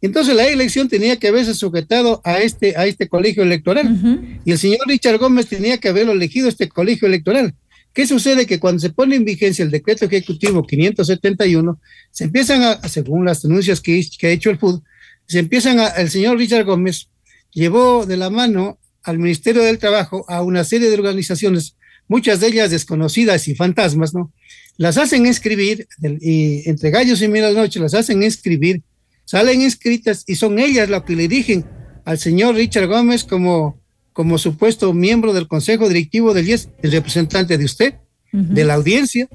Entonces la elección tenía que haberse sujetado a este, a este colegio electoral y el señor Richard Gómez tenía que haberlo elegido este colegio electoral. ¿Qué sucede? Que cuando se pone en vigencia el decreto ejecutivo 571, se empiezan a, según las denuncias que, que ha hecho el FUD, se empiezan a, el señor Richard Gómez llevó de la mano al Ministerio del Trabajo a una serie de organizaciones, muchas de ellas desconocidas y fantasmas, ¿no? Las hacen escribir, y entre gallos y mil noche las hacen escribir, salen escritas y son ellas las que le dirigen al señor Richard Gómez como, como supuesto miembro del Consejo Directivo del IES, el representante de usted, de la audiencia,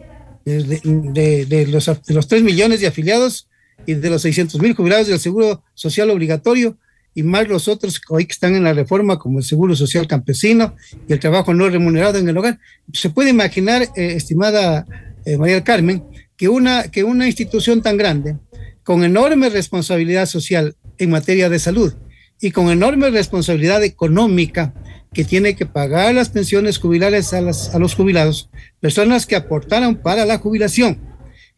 de, de, los, de los 3 millones de afiliados y de los 600 mil jubilados del Seguro Social Obligatorio y más los otros hoy que están en la reforma, como el Seguro Social Campesino y el trabajo no remunerado en el hogar. Se puede imaginar, eh, estimada eh, María Carmen, que una, que una institución tan grande, con enorme responsabilidad social en materia de salud y con enorme responsabilidad económica, que tiene que pagar las pensiones jubilares a, las, a los jubilados, personas que aportaron para la jubilación.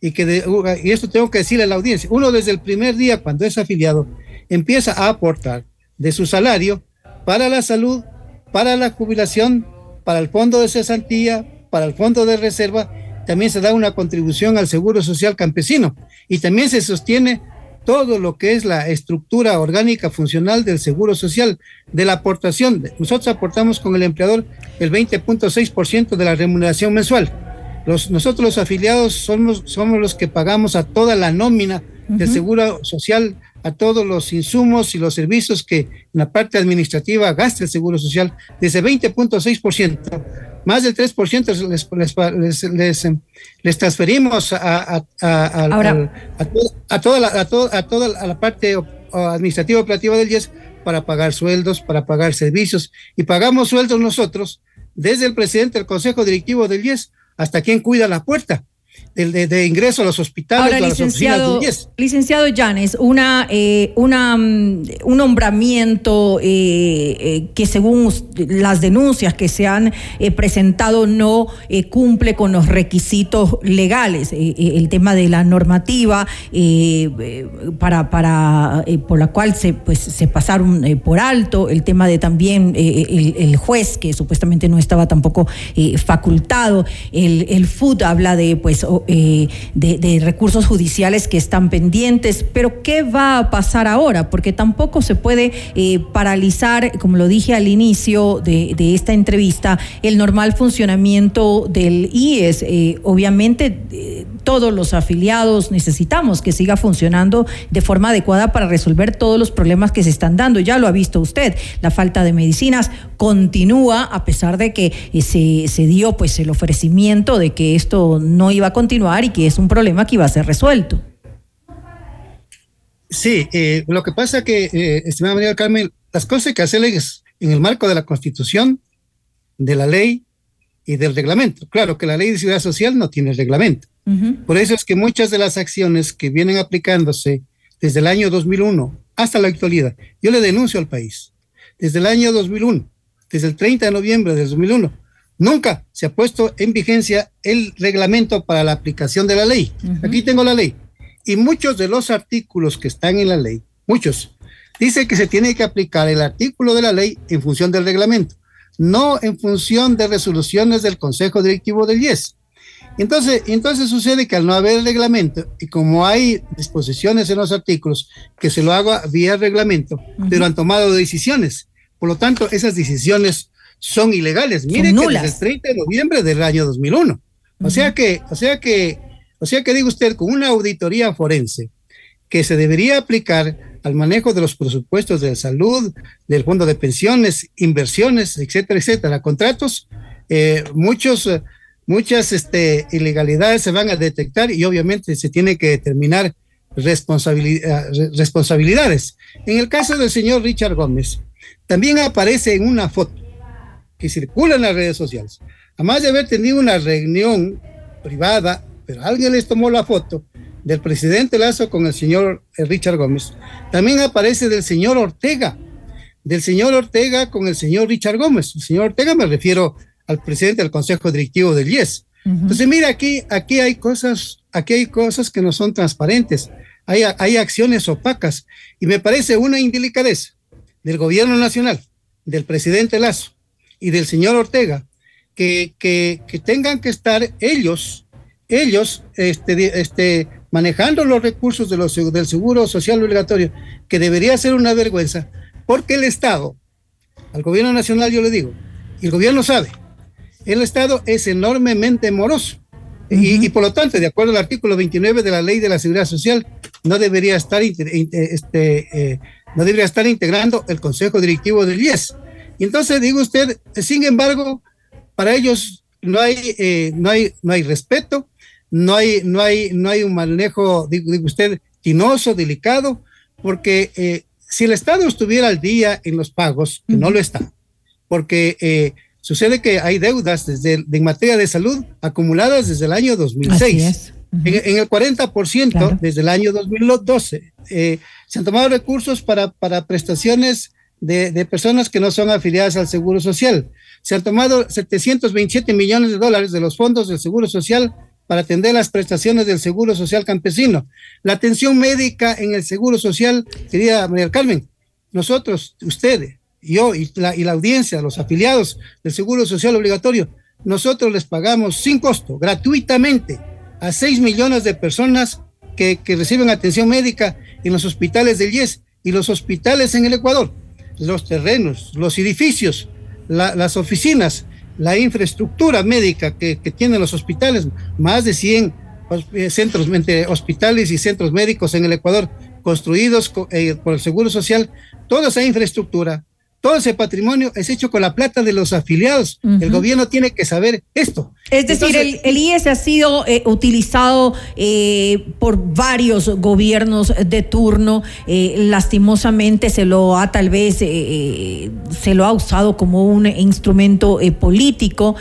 Y, que y esto tengo que decirle a la audiencia, uno desde el primer día cuando es afiliado empieza a aportar de su salario para la salud, para la jubilación, para el fondo de cesantía, para el fondo de reserva también se da una contribución al Seguro Social Campesino y también se sostiene todo lo que es la estructura orgánica funcional del Seguro Social, de la aportación. Nosotros aportamos con el empleador el 20.6% de la remuneración mensual. Los, nosotros los afiliados somos, somos los que pagamos a toda la nómina del Seguro Social, a todos los insumos y los servicios que en la parte administrativa gasta el Seguro Social, desde 20.6% más del 3% les, les, les, les, transferimos a, a, a, a, toda la, a, toda, a toda la parte administrativa operativa del IES para pagar sueldos, para pagar servicios. Y pagamos sueldos nosotros desde el presidente del Consejo Directivo del IES hasta quien cuida la puerta de, ingreso a los hospitales, Ahora, licenciado, Licenciado Llanes, una, eh, una, mm, un nombramiento eh, eh, que según las denuncias que se han presentado no cumple con los requisitos legales. el tema de la normativa para, para, por la cual se, pues, se pasaron por alto, el tema de también el, juez que supuestamente no estaba tampoco facultado, el, el FUD habla de pues eh, de, recursos judiciales que están pendientes. Pero ¿qué va a pasar ahora? Porque tampoco se puede eh, paralizar, como lo dije al inicio de, esta entrevista, el normal funcionamiento del IES. Eh, obviamente, todos los afiliados necesitamos que siga funcionando de forma adecuada para resolver todos los problemas que se están dando. Ya lo ha visto usted, la falta de medicinas continúa a pesar de que se, se dio pues el ofrecimiento de que esto no iba a continuar y que es un problema que iba a ser resuelto. Sí, eh, lo que pasa que, eh, estimada María Carmen, las cosas hay que hacerlas en el marco de la Constitución, de la ley y del reglamento. Claro que la ley de seguridad social no tiene reglamento. Por eso es que muchas de las acciones que vienen aplicándose desde el año 2001 hasta la actualidad, yo le denuncio al país, desde el año 2001, desde el 30 de noviembre de 2001, Nunca se ha puesto en vigencia el reglamento para la aplicación de la ley. Aquí tengo la ley. Y muchos de los artículos que están en la ley, muchos, dice que se tiene que aplicar el artículo de la ley en función del reglamento, no en función de resoluciones del Consejo Directivo del IES. Entonces, entonces sucede que al no haber reglamento y como hay disposiciones en los artículos que se lo haga vía reglamento, pero han tomado decisiones. Por lo tanto, esas decisiones son ilegales. Miren que desde el 30 de noviembre del año 2001. O sea que, o sea que, o sea que digo usted, con una auditoría forense que se debería aplicar al manejo de los presupuestos de salud, del fondo de pensiones, inversiones, etcétera, etcétera, contratos, eh, muchos, muchas este, ilegalidades se van a detectar y obviamente se tiene que determinar responsabilidades. En el caso del señor Richard Gómez, también aparece en una foto que circula en las redes sociales. Además de haber tenido una reunión privada, pero alguien les tomó la foto del presidente Lazo con el señor eh, Richard Gómez. También aparece del señor Ortega, del señor Ortega con el señor Richard Gómez. El señor Ortega me refiero al presidente del Consejo Directivo del IES. Entonces, mira, aquí, aquí hay cosas, aquí hay cosas que no son transparentes. Hay, hay acciones opacas y me parece una indelicadeza del gobierno nacional, del presidente Lazo, y del señor Ortega, que, que, tengan que estar ellos, ellos, este, este, manejando los recursos de los, del seguro social obligatorio, que debería ser una vergüenza, porque el Estado, al gobierno nacional yo le digo, y el gobierno sabe, el Estado es enormemente moroso. y, por lo tanto, de acuerdo al artículo 29 de la Ley de la Seguridad Social, no debería estar, este, eh, no debería estar integrando el Consejo Directivo del IES. Y entonces digo usted, sin embargo, para ellos no hay, eh, no hay, no hay respeto, no hay, no hay, no hay un manejo, digo, usted, tinoso, delicado, porque eh, si el Estado estuviera al día en los pagos, que no lo está, porque eh, sucede que hay deudas desde en materia de salud acumuladas desde el año 2006. en, el 40% desde el año 2012. se han tomado recursos para, para prestaciones de, personas que no son afiliadas al Seguro Social. Se han tomado 727 millones de dólares de los fondos del Seguro Social para atender las prestaciones del Seguro Social campesino. La atención médica en el Seguro Social, querida María Carmen, nosotros, ustedes, yo y la, y la audiencia, los afiliados del Seguro Social obligatorio, nosotros les pagamos sin costo, gratuitamente, a 6 millones de personas que, que reciben atención médica en los hospitales del IES y los hospitales en el Ecuador los terrenos, los edificios, las oficinas, la infraestructura médica que, tienen los hospitales, más de 100 eh, centros, hospitales y centros médicos en el Ecuador construidos eh, por el Seguro Social, toda esa infraestructura todo ese patrimonio es hecho con la plata de los afiliados. El gobierno tiene que saber esto. Es decir, el, IES ha sido eh, utilizado eh, por varios gobiernos de turno. Eh, lastimosamente se lo ha tal vez, se lo ha usado como un instrumento político.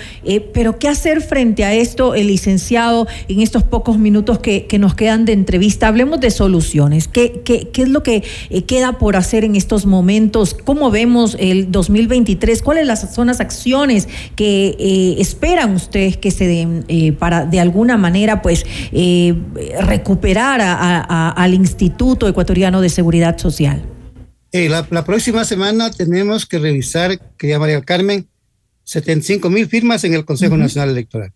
pero ¿qué hacer frente a esto, el licenciado, en estos pocos minutos que, nos quedan de entrevista? Hablemos de soluciones. ¿Qué, qué, qué es lo que queda por hacer en estos momentos? ¿Cómo vemos? El 2023, ¿cuáles son las acciones que eh, esperan ustedes que se den eh, para de alguna manera pues eh, recuperar al Instituto Ecuatoriano de Seguridad Social? La, próxima semana tenemos que revisar, querida María Carmen, 75 mil firmas en el Consejo Nacional Electoral.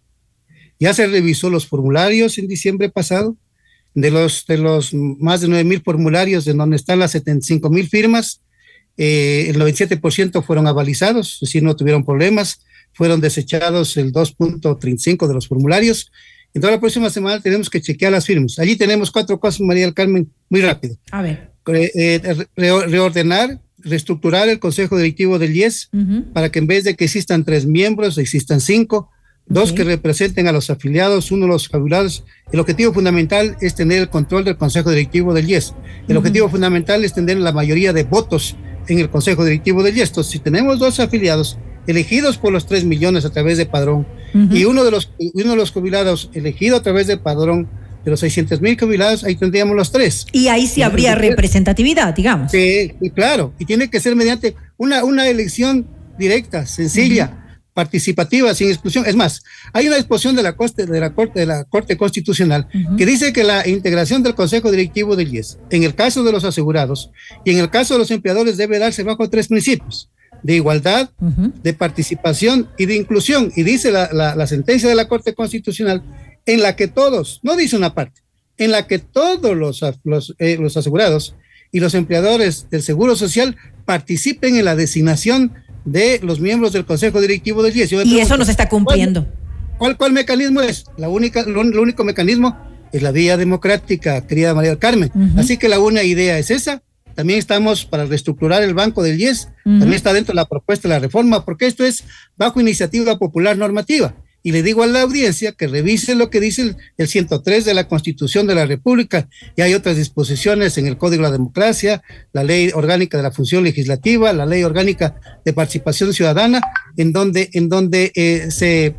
Ya se revisó los formularios en diciembre pasado. De los, de los más de 9 mil formularios en donde están las 75 mil firmas, eh, el 97% fueron avalizados, es decir, no tuvieron problemas, fueron desechados el 2.35 de los formularios. Entonces la próxima semana tenemos que chequear las firmas. Allí tenemos cuatro cosas, María del Carmen, muy rápido. A ver. Eh, eh, reordenar, reestructurar el Consejo Directivo del IES para que en vez de que existan tres miembros, existan cinco, dos que representen a los afiliados, uno los jubilados. El objetivo fundamental es tener el control del Consejo Directivo del IES. El objetivo fundamental es tener la mayoría de votos en el Consejo Directivo del IESTO. Si tenemos dos afiliados elegidos por los 3 millones a través de padrón y uno de, los, uno de los jubilados elegido a través de padrón de los 600 mil jubilados, ahí tendríamos los tres. Y ahí sí habría representatividad, digamos. Sí, claro, y tiene que ser mediante una, una elección directa, sencilla. Participativa, sin exclusión. Es más, hay una disposición de la, Corte, de la, Corte, de la Corte Constitucional que dice que la integración del Consejo Directivo del IES, en el caso de los asegurados y en el caso de los empleadores, debe darse bajo tres principios de igualdad, de participación y de inclusión. Y dice la, la, sentencia de la Corte Constitucional en la que todos, no dice una parte, en la que todos los, los, eh, los asegurados y los empleadores del Seguro Social participen en la designación de los miembros del Consejo Directivo del IES. Y eso no se está cumpliendo. ¿Cuál, cuál, mecanismo es? La única, lo, único mecanismo es la vía democrática, querida María Carmen. Así que la única idea es esa. También estamos para reestructurar el banco del IES. También está dentro de la propuesta de la reforma, porque esto es bajo iniciativa popular normativa. Y le digo a la audiencia que revise lo que dice el, el, 103 de la Constitución de la República y hay otras disposiciones en el Código de la Democracia, la Ley Orgánica de la Función Legislativa, la Ley Orgánica de Participación Ciudadana, en donde, en donde eh, se,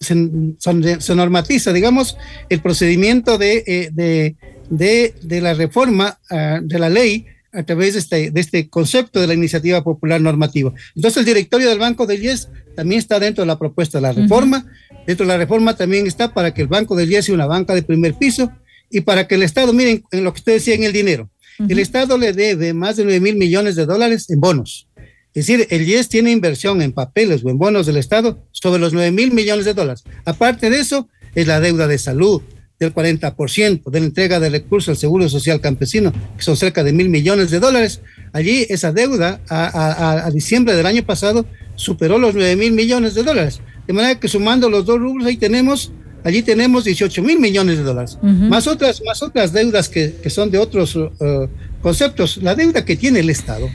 se, se, normatiza, digamos, el procedimiento de, eh, de, de, de, la reforma uh, de la ley a través de este, de este concepto de la iniciativa popular normativa. Entonces, el directorio del Banco del IES también está dentro de la propuesta de la reforma. Dentro de la reforma también está para que el Banco del IES sea una banca de primer piso y para que el Estado, miren en lo que usted decía en el dinero, el Estado le debe más de 9 mil millones de dólares en bonos. Es decir, el IES tiene inversión en papeles o en bonos del Estado sobre los 9 mil millones de dólares. Aparte de eso, es la deuda de salud, del 40% de la entrega de recursos al Seguro Social Campesino, que son cerca de mil millones de dólares. Allí esa deuda a, a, a diciembre del año pasado superó los 9 mil millones de dólares. De manera que sumando los dos rubros ahí tenemos, allí tenemos 18 mil millones de dólares. Uh -huh. Más otras, más otras deudas que, que son de otros uh, conceptos. La deuda que tiene el Estado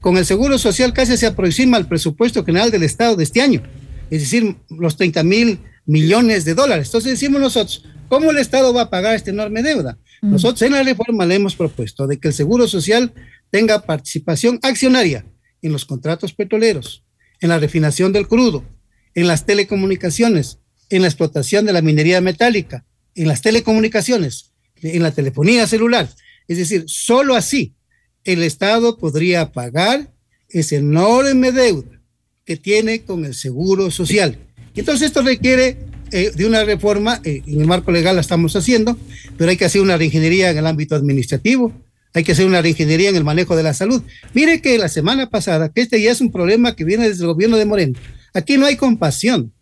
con el Seguro Social casi se aproxima al presupuesto general del Estado de este año. Es decir, los 30 mil millones de dólares. Entonces decimos nosotros, ¿Cómo el Estado va a pagar esta enorme deuda? Mm. Nosotros en la reforma le hemos propuesto de que el Seguro Social tenga participación accionaria en los contratos petroleros, en la refinación del crudo, en las telecomunicaciones, en la explotación de la minería metálica, en las telecomunicaciones, en la telefonía celular. Es decir, solo así el Estado podría pagar esa enorme deuda que tiene con el Seguro Social. Y entonces esto requiere eh, de una reforma, eh, en el marco legal la estamos haciendo, pero hay que hacer una reingeniería en el ámbito administrativo, hay que hacer una reingeniería en el manejo de la salud. Mire que la semana pasada, que este ya es un problema que viene desde el gobierno de Moreno, aquí no hay compasión,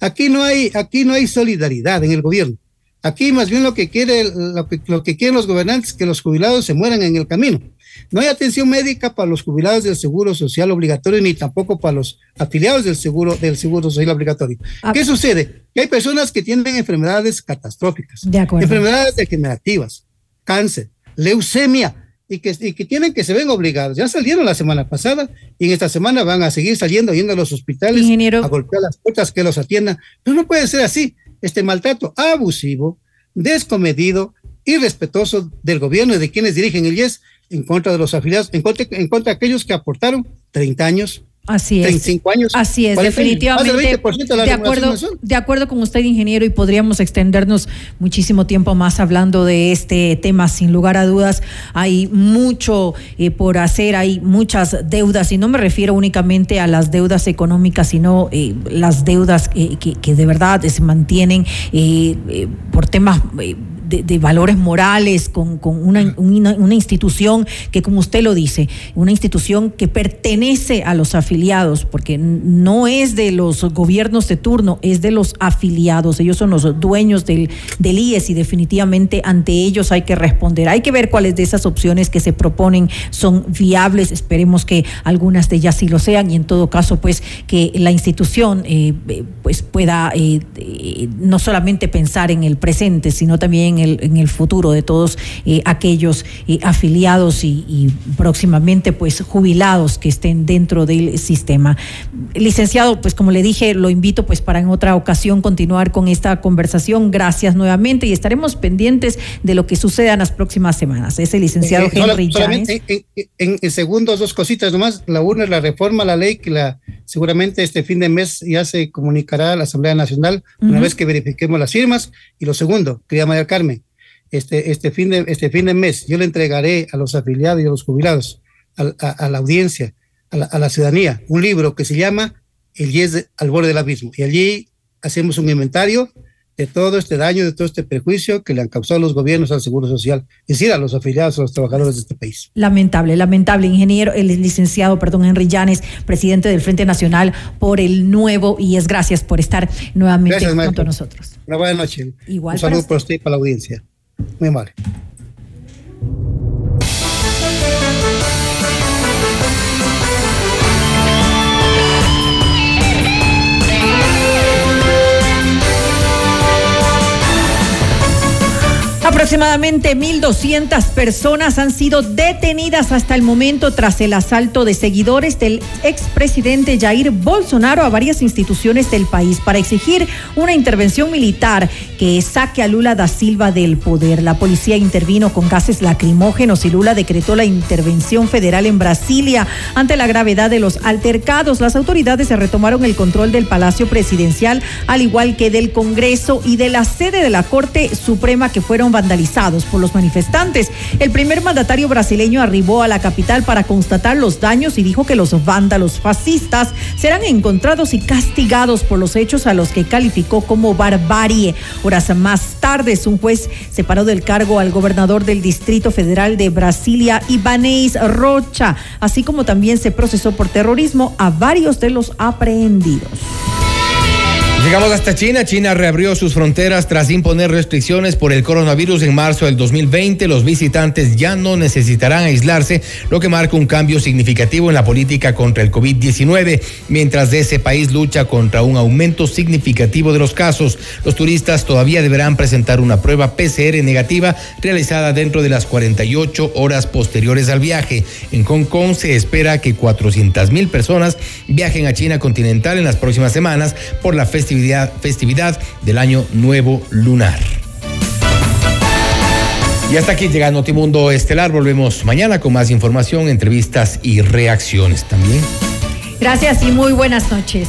aquí no hay, aquí no hay solidaridad en el gobierno. Aquí más bien lo que quiere, lo que, lo que quieren los gobernantes es que los jubilados se mueran en el camino. No hay atención médica para los jubilados del Seguro Social Obligatorio ni tampoco para los afiliados del Seguro, del seguro Social Obligatorio. Ah. ¿Qué sucede? Que hay personas que tienen enfermedades catastróficas, enfermedades degenerativas, cáncer, leucemia, y que, y que tienen que se ven obligados. Ya salieron la semana pasada y en esta semana van a seguir saliendo, yendo a los hospitales Ingeniero. a golpear las puertas que los atiendan. Pero no puede ser así. Este maltrato abusivo, descomedido, irrespetuoso del gobierno y de quienes dirigen el IES en contra de los afiliados, en contra, en contra de aquellos que aportaron 30 años. Así es. 35 años. Así es, definitivamente. De, de, acuerdo, de acuerdo con usted, ingeniero, y podríamos extendernos muchísimo tiempo más hablando de este tema, sin lugar a dudas. Hay mucho eh, por hacer, hay muchas deudas, y no me refiero únicamente a las deudas económicas, sino eh, las deudas eh, que, que, de verdad se mantienen por temas de, de, valores morales, con, con una, una, una, institución que, como usted lo dice, una institución que pertenece a los afiliados, porque no es de los gobiernos de turno, es de los afiliados. Ellos son los dueños del, del IES y definitivamente ante ellos hay que responder. Hay que ver cuáles de esas opciones que se proponen son viables. Esperemos que algunas de ellas sí lo sean y en todo caso, pues, que la institución eh, pues pueda eh, eh, no solamente pensar en el presente, sino también en el, en el futuro de todos eh, aquellos eh, afiliados y, y, próximamente pues jubilados que estén dentro del sistema. Licenciado, pues como le dije, lo invito pues para en otra ocasión continuar con esta conversación. Gracias nuevamente y estaremos pendientes de lo que suceda en las próximas semanas. Es el licenciado eh, Henry solamente en, en, en, segundos, dos cositas nomás. La una es la reforma a la ley que la seguramente este fin de mes ya se comunicará a la Asamblea Nacional una uh -huh. vez que verifiquemos las firmas. Y lo segundo, quería María Carmen, este, este, fin de, este fin de mes yo le entregaré a los afiliados y a los jubilados, a, a, a la audiencia, a la, a la, ciudadanía, un libro que se llama el IES al borde del abismo. Y allí hacemos un inventario de todo este daño, de todo este perjuicio que le han causado los gobiernos al Seguro Social, es decir, a los afiliados, a los trabajadores de este país. Lamentable, lamentable, ingeniero, el licenciado, perdón, Henry Llanes, presidente del Frente Nacional por el nuevo y es gracias por estar nuevamente junto a nosotros. Una buena noche. Igual. Un saludo para usted y para la audiencia. Muy amable. Aproximadamente 1.200 personas han sido detenidas hasta el momento tras el asalto de seguidores del expresidente Jair Bolsonaro a varias instituciones del país para exigir una intervención militar que saque a Lula da Silva del poder. La policía intervino con gases lacrimógenos y Lula decretó la intervención federal en Brasilia ante la gravedad de los altercados. Las autoridades se retomaron el control del Palacio Presidencial, al igual que del Congreso y de la sede de la Corte Suprema que fueron vandalizados por los manifestantes. El primer mandatario brasileño arribó a la capital para constatar los daños y dijo que los vándalos fascistas serán encontrados y castigados por los hechos a los que calificó como barbarie. Horas más tarde, un juez separó del cargo al gobernador del Distrito Federal de Brasilia, Ibanez Rocha, así como también se procesó por terrorismo a varios de los aprehendidos. Llegamos hasta China. China reabrió sus fronteras tras imponer restricciones por el coronavirus en marzo del 2020. Los visitantes ya no necesitarán aislarse, lo que marca un cambio significativo en la política contra el COVID-19. Mientras ese país lucha contra un aumento significativo de los casos, los turistas todavía deberán presentar una prueba PCR negativa realizada dentro de las 48 horas posteriores al viaje. En Hong Kong se espera que 400 mil personas viajen a China continental en las próximas semanas por la festividad festividad, del año nuevo lunar. Y hasta aquí llega Notimundo Estelar. Volvemos mañana con más información, entrevistas y reacciones también. Gracias y muy buenas noches.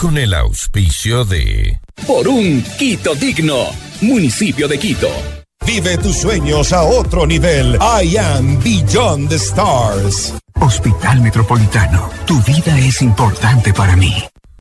con el auspicio de... Por un Quito digno, municipio de Quito. Vive tus sueños a otro nivel. I am Beyond the Stars. Hospital Metropolitano, tu vida es importante para mí.